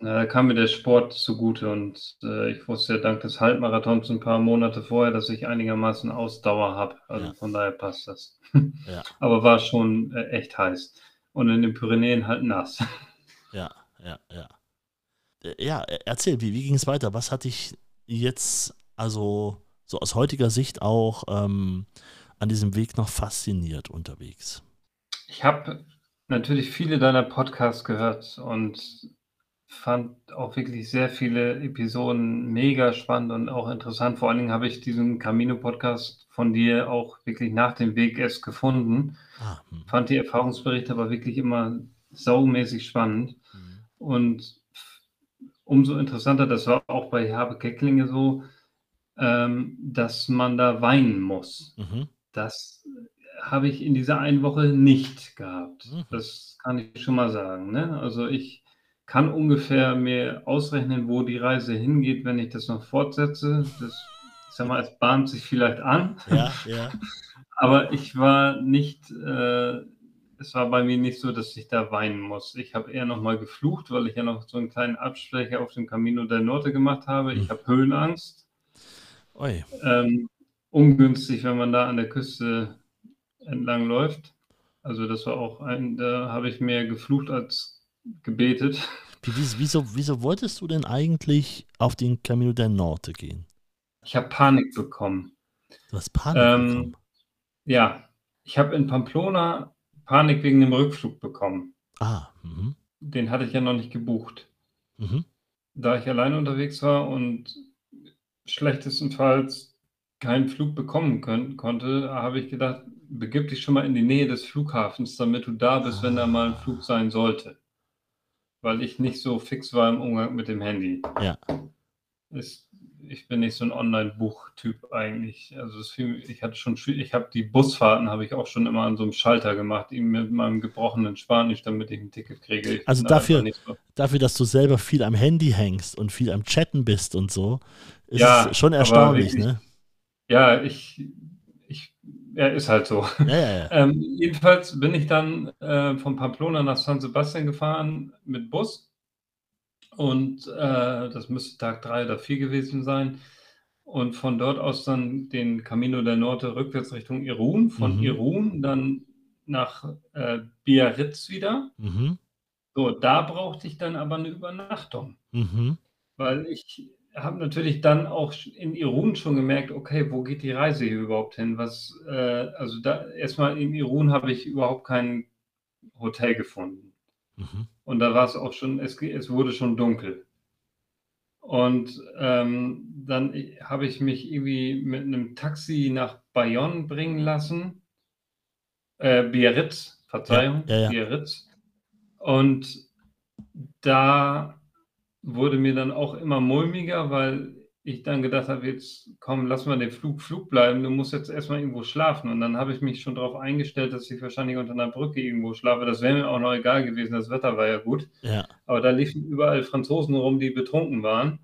Da kam mir der Sport zugute und äh, ich wusste ja dank des Halbmarathons ein paar Monate vorher, dass ich einigermaßen Ausdauer habe. Also Ja. von daher passt das. Ja, <laughs> Aber war schon äh, echt heiß. Und in den Pyrenäen halt nass. <laughs> ja, ja, ja. Äh, Ja, e- erzähl, wie, wie ging es weiter? Was hat dich jetzt, also so aus heutiger Sicht auch ähm, an diesem Weg noch fasziniert unterwegs? Ich habe natürlich viele deiner Podcasts gehört und fand auch wirklich sehr viele Episoden mega spannend und auch interessant. Vor allen Dingen habe ich diesen Camino-Podcast von dir auch wirklich nach dem Weg erst gefunden. Ah, hm, Fand die Erfahrungsberichte aber wirklich immer saumäßig spannend. hm, Und umso interessanter, das war auch bei Habe Kecklinge so, ähm, dass man da weinen muss. mhm, Das habe ich in dieser einen Woche nicht gehabt. Mhm. Das kann ich schon mal sagen. Ne? Also ich kann ungefähr mir ausrechnen, wo die Reise hingeht, wenn ich das noch fortsetze. Das, ich sag mal, es bahnt sich vielleicht an. ja, ja, <laughs> Aber ich war nicht, äh, es war bei mir nicht so, dass ich da weinen muss. Ich habe eher noch mal geflucht, weil ich ja noch so einen kleinen Abstecher auf dem Camino del Norte gemacht habe. Ich Mhm. habe Höhenangst. oi, Ähm, ungünstig, wenn man da an der Küste entlang läuft. Also das war auch ein, da habe ich mehr geflucht als gebetet. Wie, wie- wieso, wieso wolltest du denn eigentlich auf den Camino del Norte gehen? Ich habe Panik bekommen. Du hast Panik Ähm, bekommen. Ja, ich habe in Pamplona Panik wegen dem Rückflug bekommen. Ah, mhm, Den hatte ich ja noch nicht gebucht. mhm, Da ich alleine unterwegs war und schlechtestenfalls keinen Flug bekommen können, konnte, habe ich gedacht, begib dich schon mal in die Nähe des Flughafens, damit du da bist, wenn da mal ein Flug sein sollte. Weil ich nicht so fix war im Umgang mit dem Handy. Ja. Ist, ich bin nicht so ein Online-Buch-Typ eigentlich. Also es fiel, ich hatte schon, ich habe die Busfahrten habe ich auch schon immer an so einem Schalter gemacht, eben mit meinem gebrochenen Spanisch, damit ich ein Ticket kriege. Ich Also dafür- so- Dafür, dass du selber viel am Handy hängst und viel am Chatten bist und so, ist Ja, es schon erstaunlich, wirklich- ne? Ja, ich, ich, ja, ist halt so. Ja, ja. <laughs> Ähm, jedenfalls bin ich dann äh, von Pamplona nach San Sebastian gefahren mit Bus. Und äh, das müsste Tag drei oder vier gewesen sein. Und von dort aus dann den Camino del Norte rückwärts Richtung Irun. Von Mhm. Irun dann nach äh, Biarritz wieder. Mhm, So, da brauchte ich dann aber eine Übernachtung. mhm, Weil ich habe natürlich dann auch in Irun schon gemerkt, okay, wo geht die Reise hier überhaupt hin? Was, äh, also da erstmal in Irun habe ich überhaupt kein Hotel gefunden. mhm. Und da war es auch schon, es, es wurde schon dunkel. Und ähm, dann habe ich mich irgendwie mit einem Taxi nach Bayonne bringen lassen. Äh, Biarritz, Verzeihung, Ja, ja, ja. Biarritz. Und da wurde mir dann auch immer mulmiger, weil ich dann gedacht habe, jetzt komm, lass mal den Flug Flug bleiben, du musst jetzt erstmal irgendwo schlafen. Und dann habe ich mich schon darauf eingestellt, dass ich wahrscheinlich unter einer Brücke irgendwo schlafe. Das wäre mir auch noch egal gewesen, das Wetter war ja gut. Ja. Aber da liefen überall Franzosen rum, die betrunken waren,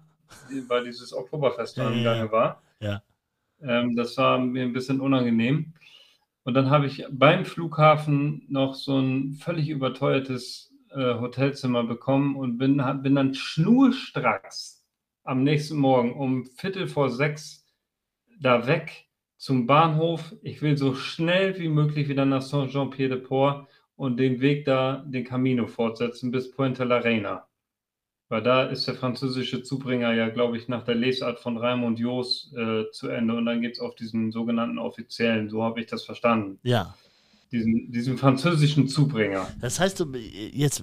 weil dieses Oktoberfest Ja, am. Gange war. Ja. Ähm, das war mir ein bisschen unangenehm. Und dann habe ich beim Flughafen noch so ein völlig überteuertes äh, Hotelzimmer bekommen und bin, bin dann schnurstracks am nächsten Morgen um Viertel vor sechs da weg zum Bahnhof. Ich will so schnell wie möglich wieder nach Saint-Jean-Pied-de-Port und den Weg da, den Camino fortsetzen bis Puente la Reina. Weil da ist der französische Zubringer ja, glaube ich, nach der Lesart von Raimund Joos äh, zu Ende und dann geht es auf diesen sogenannten offiziellen, so habe ich das verstanden, Ja. Diesen, diesen französischen Zubringer. Das heißt, du jetzt,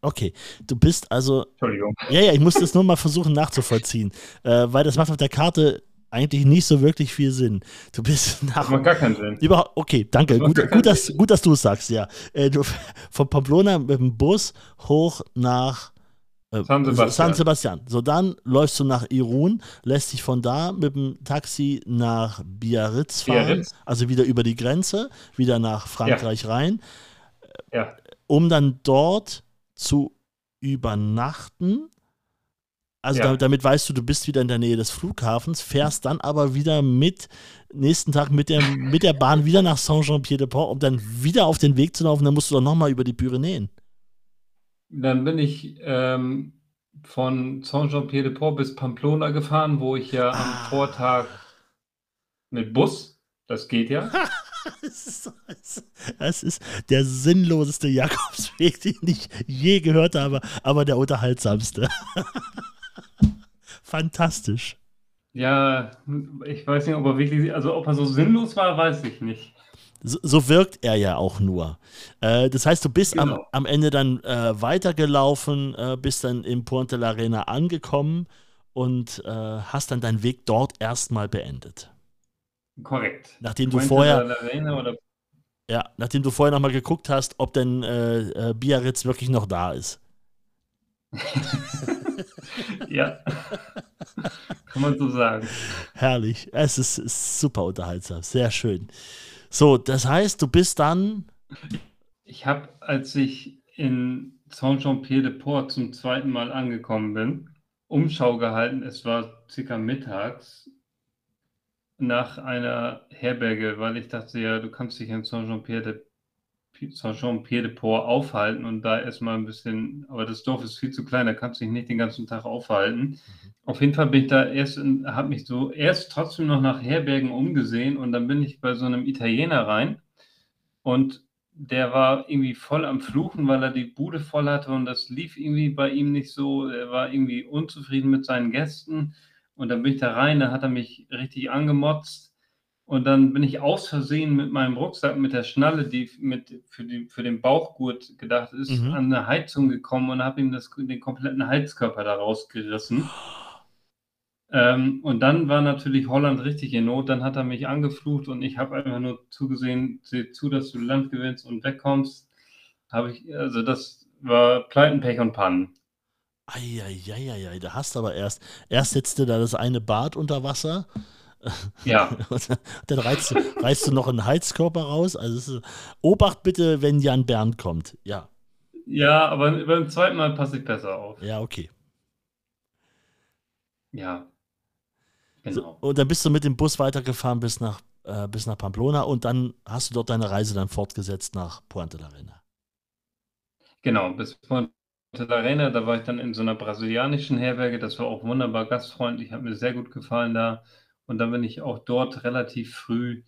okay, du bist also, Entschuldigung. ja, ja, ich muss das nur mal versuchen nachzuvollziehen, äh, weil das macht auf der Karte eigentlich nicht so wirklich viel Sinn. Du bist Das nach, macht gar keinen Sinn. Überhaupt, okay, danke. Das Gut, gut, dass, gut, dass du es sagst, ja. Äh, du, von Pamplona mit dem Bus hoch nach äh, San Sebastian. San Sebastian. So, dann läufst du nach Irun, lässt dich von da mit dem Taxi nach Biarritz fahren, Biarritz. also wieder über die Grenze, wieder nach Frankreich rein, Ja, um dann dort zu übernachten. Also Ja. damit, damit weißt du, du bist wieder in der Nähe des Flughafens, fährst dann aber wieder mit nächsten Tag mit der, mit der Bahn wieder nach Saint-Jean-Pied-de-Port, um dann wieder auf den Weg zu laufen. Dann musst du doch nochmal über die Pyrenäen. Dann bin ich ähm, von Saint-Jean-Pied-de-Port bis Pamplona gefahren, wo ich ja Ah. am Vortag mit Bus, das geht ja, <laughs> Das ist, das ist der sinnloseste Jakobsweg, <laughs> den ich je gehört habe, aber der unterhaltsamste. <laughs> Fantastisch. Ja, ich weiß nicht, ob er wirklich, also ob er so sinnlos war, weiß ich nicht. So, so wirkt er ja auch nur. Äh, das heißt, du bist am, Genau. am Ende dann äh, weitergelaufen, äh, bist dann in Puente la Arena angekommen und äh, hast dann deinen Weg dort erstmal beendet. Korrekt. Nachdem du Puente vorher, Reina oder ja, nachdem du vorher nochmal geguckt hast, ob denn äh, äh, Biarritz wirklich noch da ist. <laughs> ja, kann man so sagen. Herrlich. Es ist, ist super unterhaltsam. Sehr schön. So, das heißt, du bist dann. Ich habe, als ich in Saint-Jean-Pied-de-Port zum zweiten Mal angekommen bin, Umschau gehalten. Es war circa mittags nach einer Herberge, weil ich dachte, ja, du kannst dich in Saint-Jean-Pied-de- Saint-Jean-Pied-de-Port aufhalten und da erstmal ein bisschen, aber das Dorf ist viel zu klein, da kannst du dich nicht den ganzen Tag aufhalten. Auf jeden Fall bin ich da erst, habe mich so erst trotzdem noch nach Herbergen umgesehen und dann bin ich bei so einem Italiener rein und der war irgendwie voll am Fluchen, weil er die Bude voll hatte und das lief irgendwie bei ihm nicht so. Er war irgendwie unzufrieden mit seinen Gästen und dann bin ich da rein, da hat er mich richtig angemotzt und dann bin ich aus Versehen mit meinem Rucksack, mit der Schnalle, die mit, für, die, für den Bauchgurt gedacht ist, Mhm. an eine Heizung gekommen und habe ihm das, den kompletten Heizkörper da rausgerissen. Ähm, und dann war natürlich Holland richtig in Not. Dann hat er mich angeflucht und ich habe einfach nur zugesehen, seh zu, dass du Land gewinnst und wegkommst. Habe ich, also das war Pleiten, Pech und Pannen. Eieieiei, da hast du aber erst. Erst setzt du da das eine Bad unter Wasser. Ja, <laughs> Und dann reißt du, reißt du noch einen Heizkörper raus. Also ist, Obacht bitte, wenn Jan Bernd kommt. Ja, ja, aber beim zweiten Mal passe ich besser auf. ja, okay. Ja, So, genau. und dann bist du mit dem Bus weitergefahren bis nach, äh, bis nach Pamplona und dann hast du dort deine Reise dann fortgesetzt nach Puente la Reina. Genau, bis Puente la Reina, da war ich dann in so einer brasilianischen Herberge. Das war auch wunderbar gastfreundlich, hat mir sehr gut gefallen da. Und dann bin ich auch dort relativ früh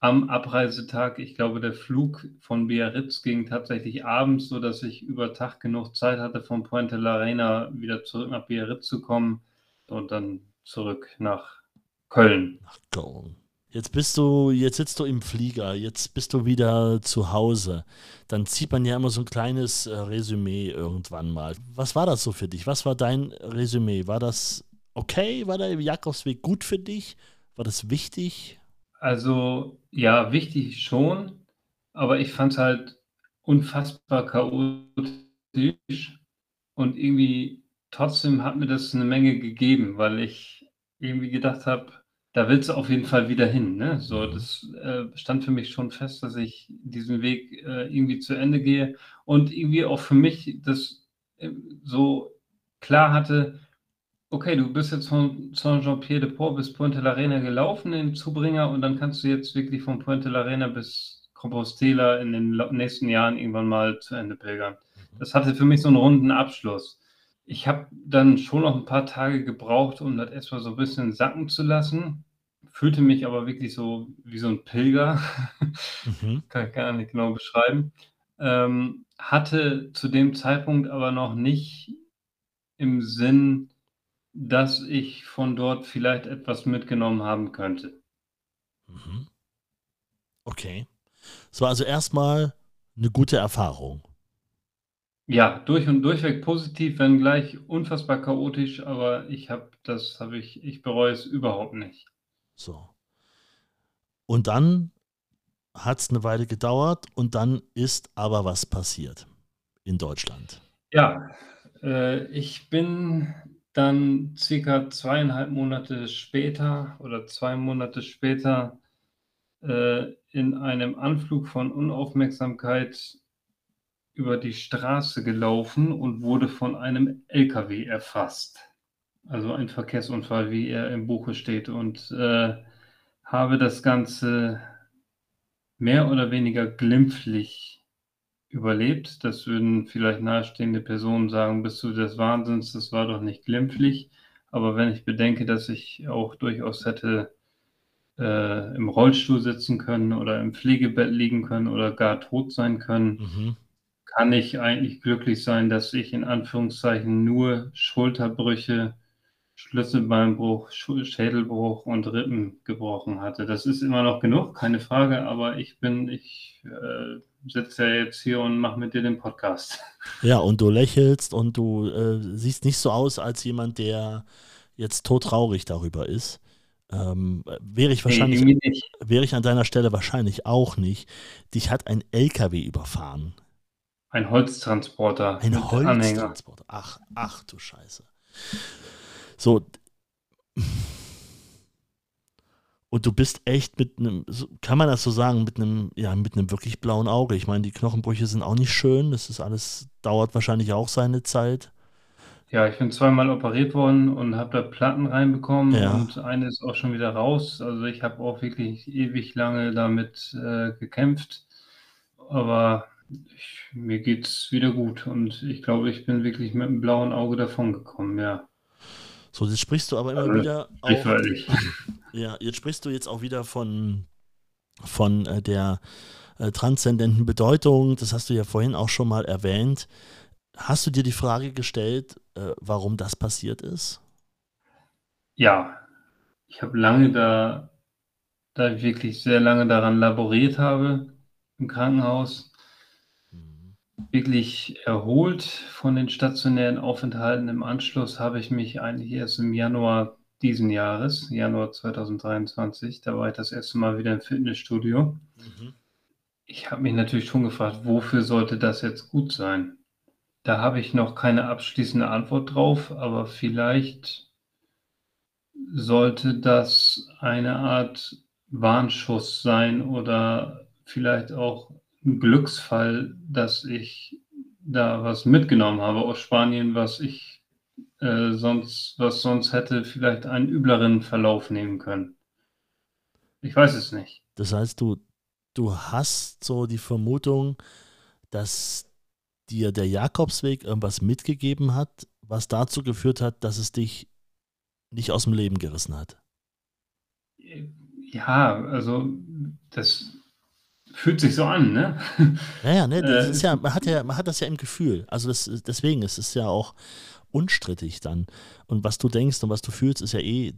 am Abreisetag. Ich glaube, der Flug von Biarritz ging tatsächlich abends, sodass ich über Tag genug Zeit hatte, von Puente la Reina wieder zurück nach Biarritz zu kommen und dann zurück nach Köln. Nach Köln. Jetzt bist du, jetzt sitzt du im Flieger, jetzt bist du wieder zu Hause. Dann zieht man ja immer so ein kleines äh, Resümee irgendwann mal. Was war das so für dich? Was war dein Resümee? War das okay? War der Jakobsweg gut für dich? War das wichtig? Also ja, wichtig schon, aber ich fand es halt unfassbar chaotisch und irgendwie trotzdem hat mir das eine Menge gegeben, weil ich irgendwie gedacht habe, da willst du auf jeden Fall wieder hin. Ne? So, Mhm. das äh, stand für mich schon fest, dass ich diesen Weg äh, irgendwie zu Ende gehe und irgendwie auch für mich das äh, so klar hatte, okay, du bist jetzt von Saint-Jean-Pied-de-Port bis Puente la Reina gelaufen, den Zubringer, und dann kannst du jetzt wirklich von Puente la Reina bis Compostela in den nächsten Jahren irgendwann mal zu Ende pilgern. Das hatte für mich so einen runden Abschluss. Ich habe dann schon noch ein paar Tage gebraucht, um das erstmal so ein bisschen sacken zu lassen. Fühlte mich aber wirklich so wie so ein Pilger. Mhm. <laughs> Kann ich gar nicht genau beschreiben. Ähm, hatte zu dem Zeitpunkt aber noch nicht im Sinn, dass ich von dort vielleicht etwas mitgenommen haben könnte. Mhm. Okay. Es war also erstmal eine gute Erfahrung. Ja, durch und durchweg positiv, wenngleich unfassbar chaotisch, aber ich habe das habe ich ich bereue es überhaupt nicht. So. Und dann hat es eine Weile gedauert und dann ist aber was passiert in Deutschland. Ja, äh, ich bin dann circa zweieinhalb Monate später oder zwei Monate später äh, in einem Anflug von Unaufmerksamkeit über die Straße gelaufen und wurde von einem LKW erfasst. Also ein Verkehrsunfall, wie er im Buche steht, und äh, habe das Ganze mehr oder weniger glimpflich überlebt. Das würden vielleicht nahestehende Personen sagen, bist du des Wahnsinns, das war doch nicht glimpflich. Aber wenn ich bedenke, dass ich auch durchaus hätte äh, im Rollstuhl sitzen können oder im Pflegebett liegen können oder gar tot sein können, Mhm. kann ich eigentlich glücklich sein, dass ich in Anführungszeichen nur Schulterbrüche, Schlüsselbeinbruch, Schädelbruch und Rippen gebrochen hatte. Das ist immer noch genug, keine Frage, aber ich bin, ich äh, sitze ja jetzt hier und mache mit dir den Podcast. <laughs> Ja, und du lächelst und du äh, siehst nicht so aus als jemand, der jetzt todtraurig darüber ist. Ähm, wäre ich wahrscheinlich, Nee, wäre ich an deiner Stelle wahrscheinlich auch nicht. Dich hat ein LKW überfahren. Ein Holztransporter Ein Anhänger. Holztransporter. Ach, ach du Scheiße. So. Und du bist echt mit einem, kann man das so sagen, mit einem, ja, mit einem wirklich blauen Auge. Ich meine, die Knochenbrüche sind auch nicht schön. Das ist alles, dauert wahrscheinlich auch seine Zeit. Ja, ich bin zweimal operiert worden und habe da Platten reinbekommen Ja. und eine ist auch schon wieder raus. Also ich habe auch wirklich ewig lange damit äh, gekämpft, aber ich, mir geht's wieder gut und ich glaube, ich bin wirklich mit einem blauen Auge davongekommen, ja, So, jetzt sprichst du aber immer Also, wieder auch, <laughs> ja, jetzt sprichst du jetzt auch wieder von, von äh, der äh, transzendenten Bedeutung. Das hast du ja vorhin auch schon mal erwähnt. Hast du dir die Frage gestellt, äh, warum das passiert ist? Ja, ich habe lange da, da ich wirklich sehr lange daran laboriert habe im Krankenhaus. Wirklich erholt von den stationären Aufenthalten. Im Anschluss habe ich mich eigentlich erst im Januar diesen Jahres, Januar 2023, da war ich das erste Mal wieder im Fitnessstudio. Mhm. Ich habe mich natürlich schon gefragt, wofür sollte das jetzt gut sein? Da habe ich noch keine abschließende Antwort drauf, aber vielleicht sollte das eine Art Warnschuss sein oder vielleicht auch Glücksfall, dass ich da was mitgenommen habe aus Spanien, was ich äh, sonst, was sonst hätte vielleicht einen übleren Verlauf nehmen können. Ich weiß es nicht. Das heißt, du, du hast so die Vermutung, dass dir der Jakobsweg irgendwas mitgegeben hat, was dazu geführt hat, dass es dich nicht aus dem Leben gerissen hat. Ja, also das fühlt sich so an, ne? Naja, ne, das Äh, ist ja, man hat ja, man hat das ja im Gefühl. Also das, deswegen ist es ja auch unstrittig dann. Und was du denkst und was du fühlst, ist ja eh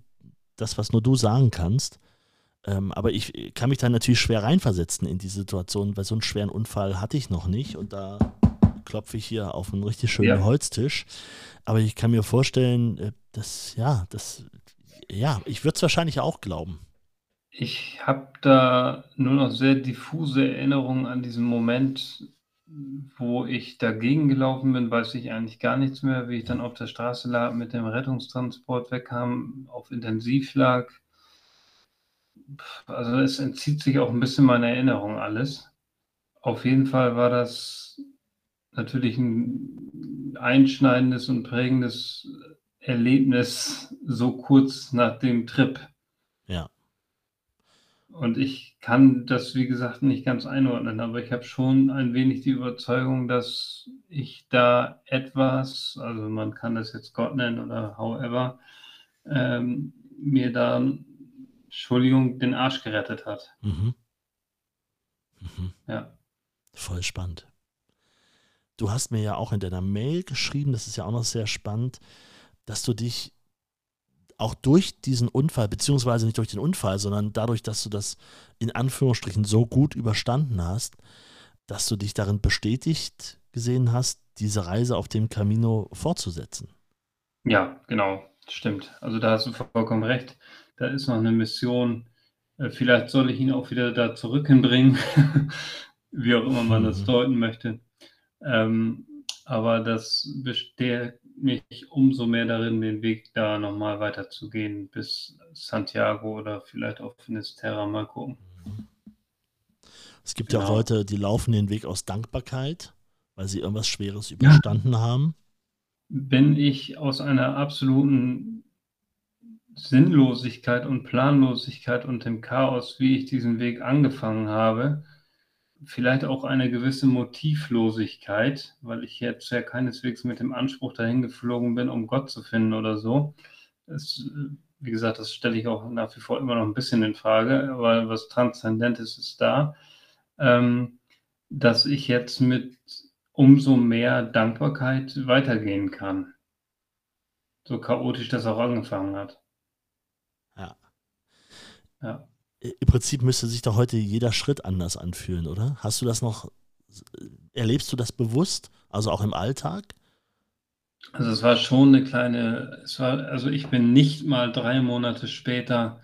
das, was nur du sagen kannst. Ähm, aber ich kann mich da natürlich schwer reinversetzen in die Situation, weil so einen schweren Unfall hatte ich noch nicht. Und da klopfe ich hier auf einen richtig schönen Ja. Holztisch. Aber ich kann mir vorstellen, äh, dass, ja, das, ja, ich würde es wahrscheinlich auch glauben. Ich habe da nur noch sehr diffuse Erinnerungen an diesen Moment, wo ich dagegen gelaufen bin, weiß ich eigentlich gar nichts mehr, wie ich dann auf der Straße lag, mit dem Rettungstransport wegkam, auf Intensiv lag. Also es entzieht sich auch ein bisschen meiner Erinnerung alles. Auf jeden Fall war das natürlich ein einschneidendes und prägendes Erlebnis so kurz nach dem Trip. Und ich kann das, wie gesagt, nicht ganz einordnen, aber ich habe schon ein wenig die Überzeugung, dass ich da etwas, also man kann das jetzt Gott nennen oder however, ähm, mir da, Entschuldigung, den Arsch gerettet hat. Mhm. Mhm. Ja. Voll spannend. Du hast mir ja auch in deiner Mail geschrieben, das ist ja auch noch sehr spannend, dass du dich auch durch diesen Unfall, beziehungsweise nicht durch den Unfall, sondern dadurch, dass du das in Anführungsstrichen so gut überstanden hast, dass du dich darin bestätigt gesehen hast, diese Reise auf dem Camino fortzusetzen. Ja, genau, stimmt. Also da hast du vollkommen recht. Da ist noch eine Mission. Äh, vielleicht soll ich ihn auch wieder da zurück hinbringen, <laughs> wie auch immer man das mhm. deuten möchte. Ähm, aber das bestärkt mich umso mehr darin, den Weg da nochmal weiterzugehen bis Santiago oder vielleicht auch Finisterra. Mal gucken. Es gibt genau. ja auch. Leute, die laufen den Weg aus Dankbarkeit, weil sie irgendwas Schweres überstanden ja. haben. Bin ich aus einer absoluten Sinnlosigkeit und Planlosigkeit und dem Chaos, wie ich diesen Weg angefangen habe, vielleicht auch eine gewisse Motivlosigkeit, weil ich jetzt ja keineswegs mit dem Anspruch dahin geflogen bin, um Gott zu finden oder so. Das, wie gesagt, das stelle ich auch nach wie vor immer noch ein bisschen in Frage, aber was Transzendentes ist da, ähm, dass ich jetzt mit umso mehr Dankbarkeit weitergehen kann. So chaotisch das auch angefangen hat. Ja. Ja im Prinzip müsste sich doch heute jeder Schritt anders anfühlen, oder? Hast du das noch, erlebst du das bewusst, also auch im Alltag? Also es war schon eine kleine, es war, also ich bin nicht mal drei Monate später,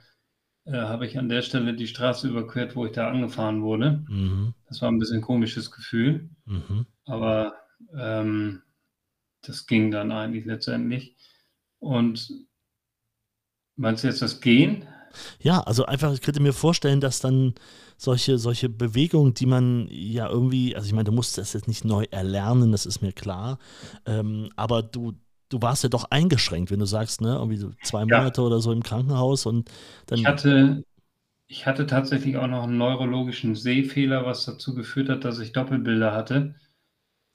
äh, habe ich an der Stelle die Straße überquert, wo ich da angefahren wurde. Mhm. Das war ein bisschen ein komisches Gefühl, mhm. aber ähm, das ging dann eigentlich letztendlich. Und meinst du jetzt das Gehen? Ja, also einfach, ich könnte mir vorstellen, dass dann solche, solche Bewegungen, die man ja irgendwie, also ich meine, du musst das jetzt nicht neu erlernen, das ist mir klar, ähm, aber du, du warst ja doch eingeschränkt, wenn du sagst, ne, irgendwie so zwei Monate ja. oder so im Krankenhaus und dann. Ich hatte, ich hatte tatsächlich auch noch einen neurologischen Sehfehler, was dazu geführt hat, dass ich Doppelbilder hatte.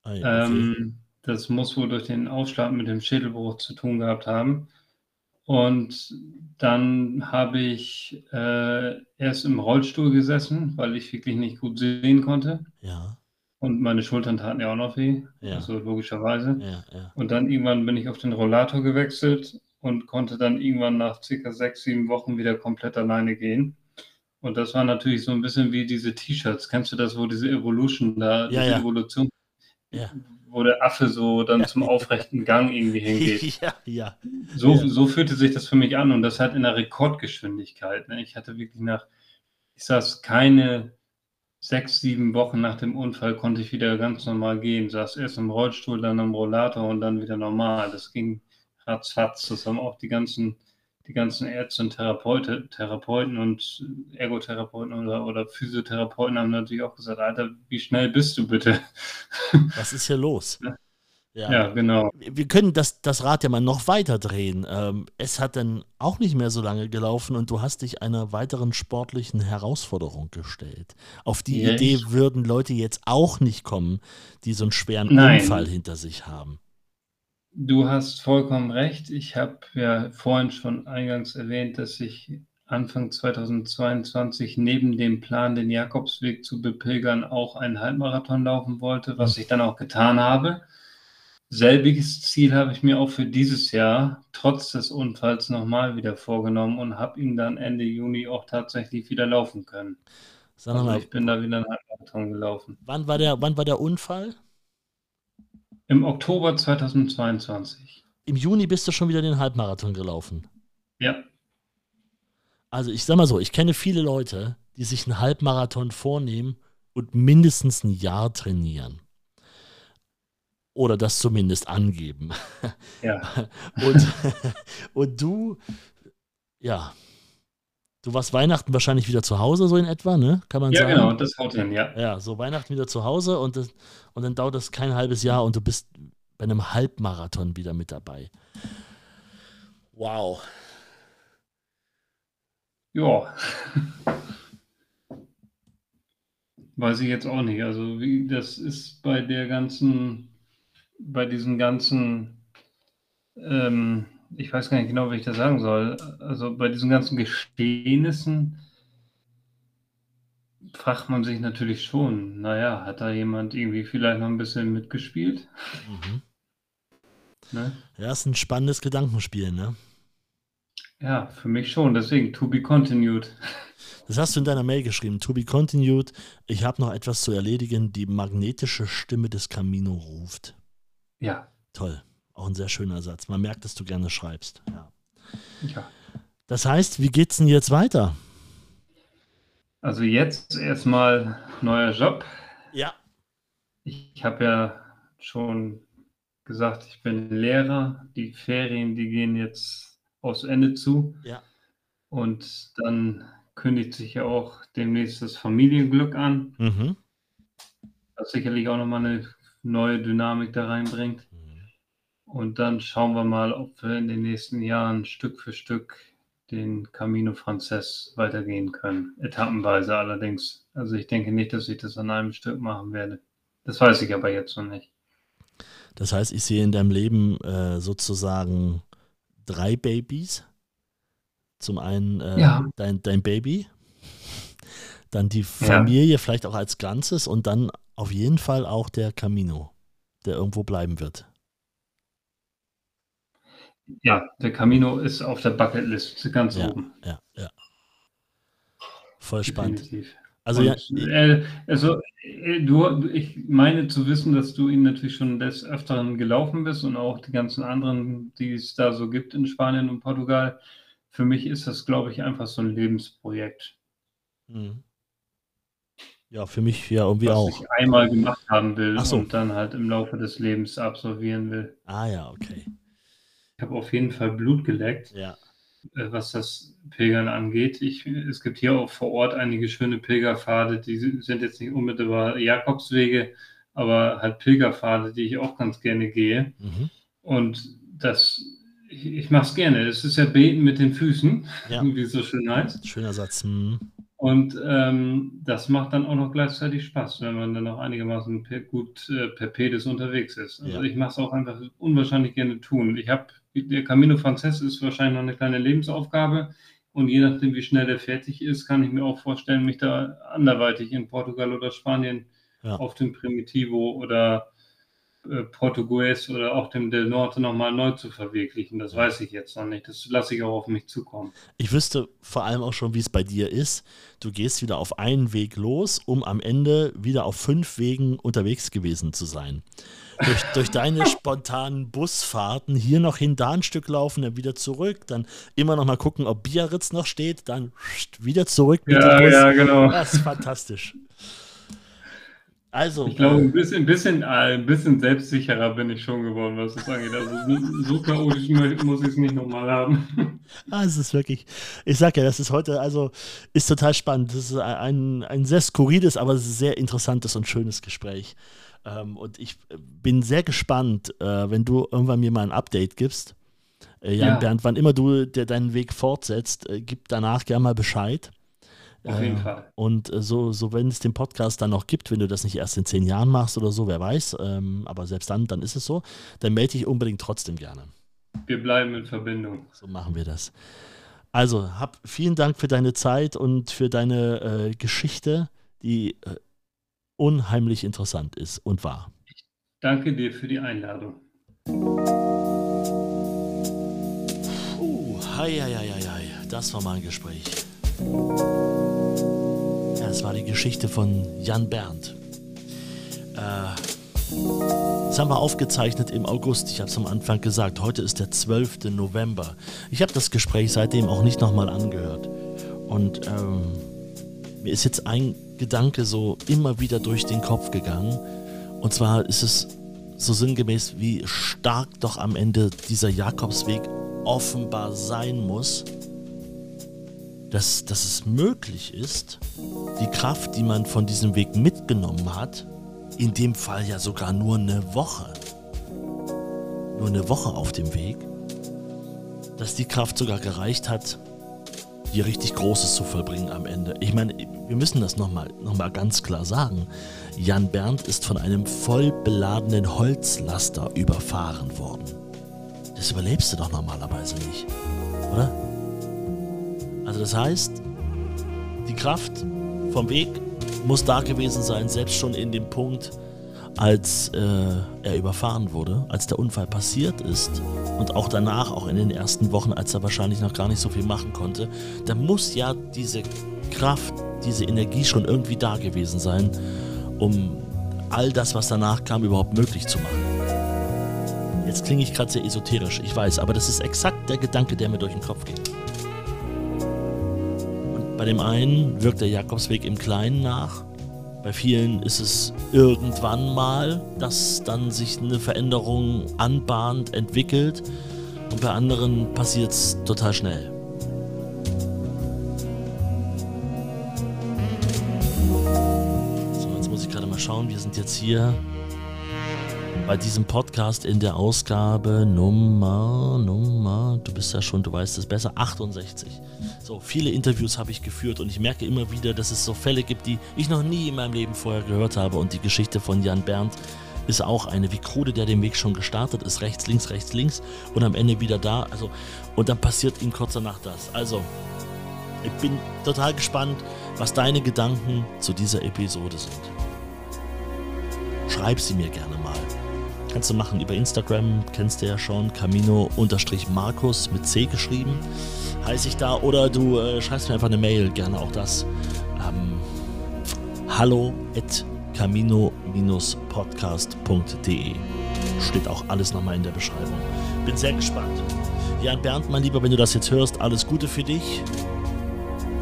Ah ja, okay. ähm, das muss wohl durch den Aufschlag mit dem Schädelbruch zu tun gehabt haben. Und dann habe ich äh, erst im Rollstuhl gesessen, weil ich wirklich nicht gut sehen konnte. Ja. Und meine Schultern taten ja auch noch weh, ja. also logischerweise. Ja, ja. Und dann irgendwann bin ich auf den Rollator gewechselt und konnte dann irgendwann nach circa sechs, sieben Wochen wieder komplett alleine gehen. Und das war natürlich so ein bisschen wie diese T-Shirts. Kennst du das, wo diese Evolution da, ja, diese Evolution, ja wo der Affe so dann zum aufrechten Gang irgendwie hingeht. <laughs> ja, ja. So, ja. so fühlte sich das für mich an und das halt in der Rekordgeschwindigkeit. Ne? Ich hatte wirklich nach, ich saß keine sechs, sieben Wochen nach dem Unfall, konnte ich wieder ganz normal gehen. Saß erst im Rollstuhl, dann im Rollator und dann wieder normal. Das ging ratzfatz. Das haben auch die ganzen die ganzen Ärzte und Therapeute, Therapeuten und Ergotherapeuten oder, oder Physiotherapeuten haben natürlich auch gesagt, Alter, wie schnell bist du bitte? <laughs> Was ist hier los? Ja, ja genau. Wir können das, das Rad ja mal noch weiter drehen. Ähm, es hat dann auch nicht mehr so lange gelaufen und du hast dich einer weiteren sportlichen Herausforderung gestellt. Auf die ja, Idee würden Leute jetzt auch nicht kommen, die so einen schweren Nein. Unfall hinter sich haben. Du hast vollkommen recht. Ich habe ja vorhin schon eingangs erwähnt, dass ich Anfang 2022 neben dem Plan, den Jakobsweg zu bepilgern, auch einen Halbmarathon laufen wollte, was ich dann auch getan habe. Selbiges Ziel habe ich mir auch für dieses Jahr trotz des Unfalls nochmal wieder vorgenommen und habe ihn dann Ende Juni auch tatsächlich wieder laufen können. Sag also mal, ich bin da wieder einen Halbmarathon gelaufen. Wann war der, wann war der Unfall? Im Oktober 2022. Im Juni bist du schon wieder den Halbmarathon gelaufen. Ja. Also ich sag mal so, ich kenne viele Leute, die sich einen Halbmarathon vornehmen und mindestens ein Jahr trainieren. Oder das zumindest angeben. Ja. <laughs> Und, <laughs> und du, ja, du warst Weihnachten wahrscheinlich wieder zu Hause, so in etwa, ne? Kann man ja, sagen? genau, das haut hin, ja. Ja, so Weihnachten wieder zu Hause und, das, und dann dauert das kein halbes Jahr und du bist bei einem Halbmarathon wieder mit dabei. Wow. Ja. <laughs> Weiß ich jetzt auch nicht. Also wie das ist bei der ganzen, bei diesen ganzen, ähm, ich weiß gar nicht genau, wie ich das sagen soll. Also bei diesen ganzen Geschehnissen fragt man sich natürlich schon, naja, hat da jemand irgendwie vielleicht noch ein bisschen mitgespielt? Mhm. Ne? Ja, ist ein spannendes Gedankenspiel, ne? Ja, für mich schon. Deswegen, to be continued. Das hast du in deiner Mail geschrieben. To be continued. Ich habe noch etwas zu erledigen. Die magnetische Stimme des Camino ruft. Ja, Toll. Auch ein sehr schöner Satz. Man merkt, dass du gerne schreibst. Ja. ja. Das heißt, wie geht's denn jetzt weiter? Also jetzt erstmal neuer Job. Ja. Ich habe ja schon gesagt, ich bin Lehrer. Die Ferien, die gehen jetzt aufs Ende zu. Ja. Und dann kündigt sich ja auch demnächst das Familienglück an, Mhm. was sicherlich auch nochmal eine neue Dynamik da reinbringt. Und dann schauen wir mal, ob wir in den nächsten Jahren Stück für Stück den Camino Frances weitergehen können. Etappenweise allerdings. Also ich denke nicht, dass ich das an einem Stück machen werde. Das weiß ich aber jetzt noch nicht. Das heißt, ich sehe in deinem Leben äh, sozusagen drei Babys. Zum einen äh, Ja. dein, dein Baby, dann die Familie, vielleicht auch als Ganzes und dann auf jeden Fall auch der Camino, der irgendwo bleiben wird. Ja, der Camino ist auf der Bucketlist ganz Ja, oben. ja, ja. Voll spannend. Definitiv. Also ja, Und, äh, also äh, du, ich meine zu wissen, dass du ihn natürlich schon des Öfteren gelaufen bist und auch die ganzen anderen, die es da so gibt in Spanien und Portugal. Für mich ist das, glaube ich, einfach so ein Lebensprojekt, mhm. ja, für mich ja irgendwie was auch. ich einmal gemacht haben will so. und dann halt im Laufe des Lebens absolvieren will. Ah ja, okay. Ich habe auf jeden Fall Blut geleckt. Ja, äh, was das Pilgern angeht. Ich, es gibt hier auch vor Ort einige schöne Pilgerpfade, die sind jetzt nicht unmittelbar Jakobswege, aber halt Pilgerpfade, die ich auch ganz gerne gehe. mhm. Und das, ich, ich mache es gerne. Es ist ja Beten mit den Füßen, Ja. <laughs> wie es so schön heißt. schöner Satz. Mhm. Und ähm, das macht dann auch noch gleichzeitig Spaß, wenn man dann auch einigermaßen per, gut äh, per Pedis unterwegs ist. Also Ja. ich mache es auch einfach unwahrscheinlich gerne tun. Ich habe, der Camino Frances ist wahrscheinlich noch eine kleine Lebensaufgabe. Und je nachdem, wie schnell der fertig ist, kann ich mir auch vorstellen, mich da anderweitig in Portugal oder Spanien Ja. auf dem Primitivo oder äh, Portugues oder auch dem Del Norte nochmal neu zu verwirklichen. Das weiß ich jetzt noch nicht. Das lasse ich auch auf mich zukommen. Ich wüsste vor allem auch schon, wie es bei dir ist. Du gehst wieder auf einen Weg los, um am Ende wieder auf fünf Wegen unterwegs gewesen zu sein. Durch, <laughs> durch deine spontanen Busfahrten hier noch hin, da ein Stück laufen, dann wieder zurück, dann immer noch mal gucken, ob Biarritz noch steht, dann wieder zurück mit Ja, dem Bus. ja, genau. Das ist fantastisch. <laughs> Also, Ich glaube, ein bisschen, ein, bisschen, äh, ein bisschen selbstsicherer bin ich schon geworden, was das angeht. Also so- chaotisch muss ich es nicht nochmal haben. <laughs> Ah, es ist wirklich, ich sag ja, das ist heute, also ist total spannend. Das ist ein, ein sehr skurriles, aber sehr interessantes und schönes Gespräch. Ähm, und ich bin sehr gespannt, äh, wenn du irgendwann mir mal ein Update gibst. Äh, Jan Ja. Bernd, wann immer du deinen Weg fortsetzt, äh, gib danach gerne mal Bescheid. Auf jeden Äh, Fall. Und äh, so, so, wenn es den Podcast dann noch gibt, wenn du das nicht erst in zehn Jahren machst oder so, wer weiß, ähm, aber selbst dann, dann ist es so, dann melde dich unbedingt trotzdem gerne. Wir bleiben in Verbindung. So machen wir das. Also, hab vielen Dank für deine Zeit und für deine äh, Geschichte, die äh, unheimlich interessant ist und war. Danke dir für die Einladung. Uh, hei, hei, hei, hei, hei. das war mal ein Gespräch. Das war die Geschichte von Jan Berndt. Äh, das haben wir aufgezeichnet im August. Ich habe es am Anfang gesagt. Heute ist der 12. November. Ich habe das Gespräch seitdem auch nicht nochmal angehört. Und ähm, mir ist jetzt ein Gedanke so immer wieder durch den Kopf gegangen. Und zwar ist es so sinngemäß, wie stark doch am Ende dieser Jakobsweg offenbar sein muss, dass, dass es möglich ist, die Kraft, die man von diesem Weg mitgenommen hat, in dem Fall ja sogar nur eine Woche, nur eine Woche auf dem Weg, dass die Kraft sogar gereicht hat, hier richtig Großes zu vollbringen am Ende. Ich meine, wir müssen das nochmal noch mal ganz klar sagen. Jan Berndt ist von einem voll beladenen Holzlaster überfahren worden. Das überlebst du doch normalerweise nicht, oder? Also das heißt, die Kraft vom Weg muss da gewesen sein, selbst schon in dem Punkt, als äh, er überfahren wurde, als der Unfall passiert ist und auch danach, auch in den ersten Wochen, als er wahrscheinlich noch gar nicht so viel machen konnte, da muss ja diese Kraft, diese Energie schon irgendwie da gewesen sein, um all das, was danach kam, überhaupt möglich zu machen. Jetzt klinge ich gerade sehr esoterisch, ich weiß, aber das ist exakt der Gedanke, der mir durch den Kopf ging. Bei dem einen wirkt der Jakobsweg im Kleinen nach, bei vielen ist es irgendwann mal, dass dann sich eine Veränderung anbahnt, entwickelt. Und bei anderen passiert es total schnell. So, jetzt muss ich gerade mal schauen, wir sind jetzt hier bei diesem Podcast in der Ausgabe Nummer, Nummer, du bist ja schon, du weißt es besser, 68. So, viele Interviews habe ich geführt und ich merke immer wieder, dass es so Fälle gibt, die ich noch nie in meinem Leben vorher gehört habe und die Geschichte von Jan Berndt ist auch eine, wie krude der den Weg schon gestartet ist, rechts, links, rechts, links und am Ende wieder da, also und dann passiert ihm kurz danach das. Also, ich bin total gespannt, was deine Gedanken zu dieser Episode sind. Schreib sie mir gerne. Kannst du machen über Instagram, kennst du ja schon, Camino-Markus mit C geschrieben, heiße ich da. Oder du äh, schreibst mir einfach eine Mail, gerne auch das. Ähm, hallo at camino-podcast.de Steht auch alles nochmal in der Beschreibung. Bin sehr gespannt. Jan Bernd, mein Lieber, wenn du das jetzt hörst, alles Gute für dich,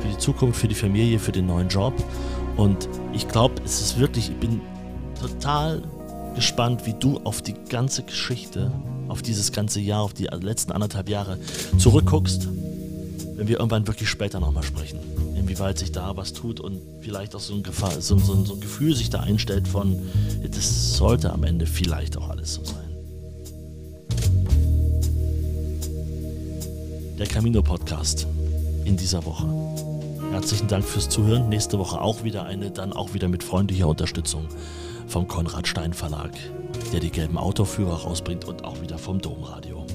für die Zukunft, für die Familie, für den neuen Job. Und ich glaube, es ist wirklich, ich bin total gespannt, wie du auf die ganze Geschichte, auf dieses ganze Jahr, auf die letzten anderthalb Jahre zurückguckst, wenn wir irgendwann wirklich später nochmal sprechen. Inwieweit sich da was tut und vielleicht auch so ein, Gefahr, so, so, so ein Gefühl sich da einstellt von, das sollte am Ende vielleicht auch alles so sein. Der Camino Podcast in dieser Woche. Herzlichen Dank fürs Zuhören. Nächste Woche auch wieder eine, dann auch wieder mit freundlicher Unterstützung vom Konrad Stein Verlag, der die gelben Autoführer rausbringt und auch wieder vom Domradio.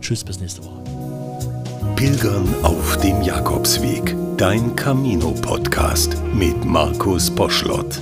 Tschüss, bis nächste Woche. Pilgern auf dem Jakobsweg, dein Camino-Podcast mit Markus Boschlott.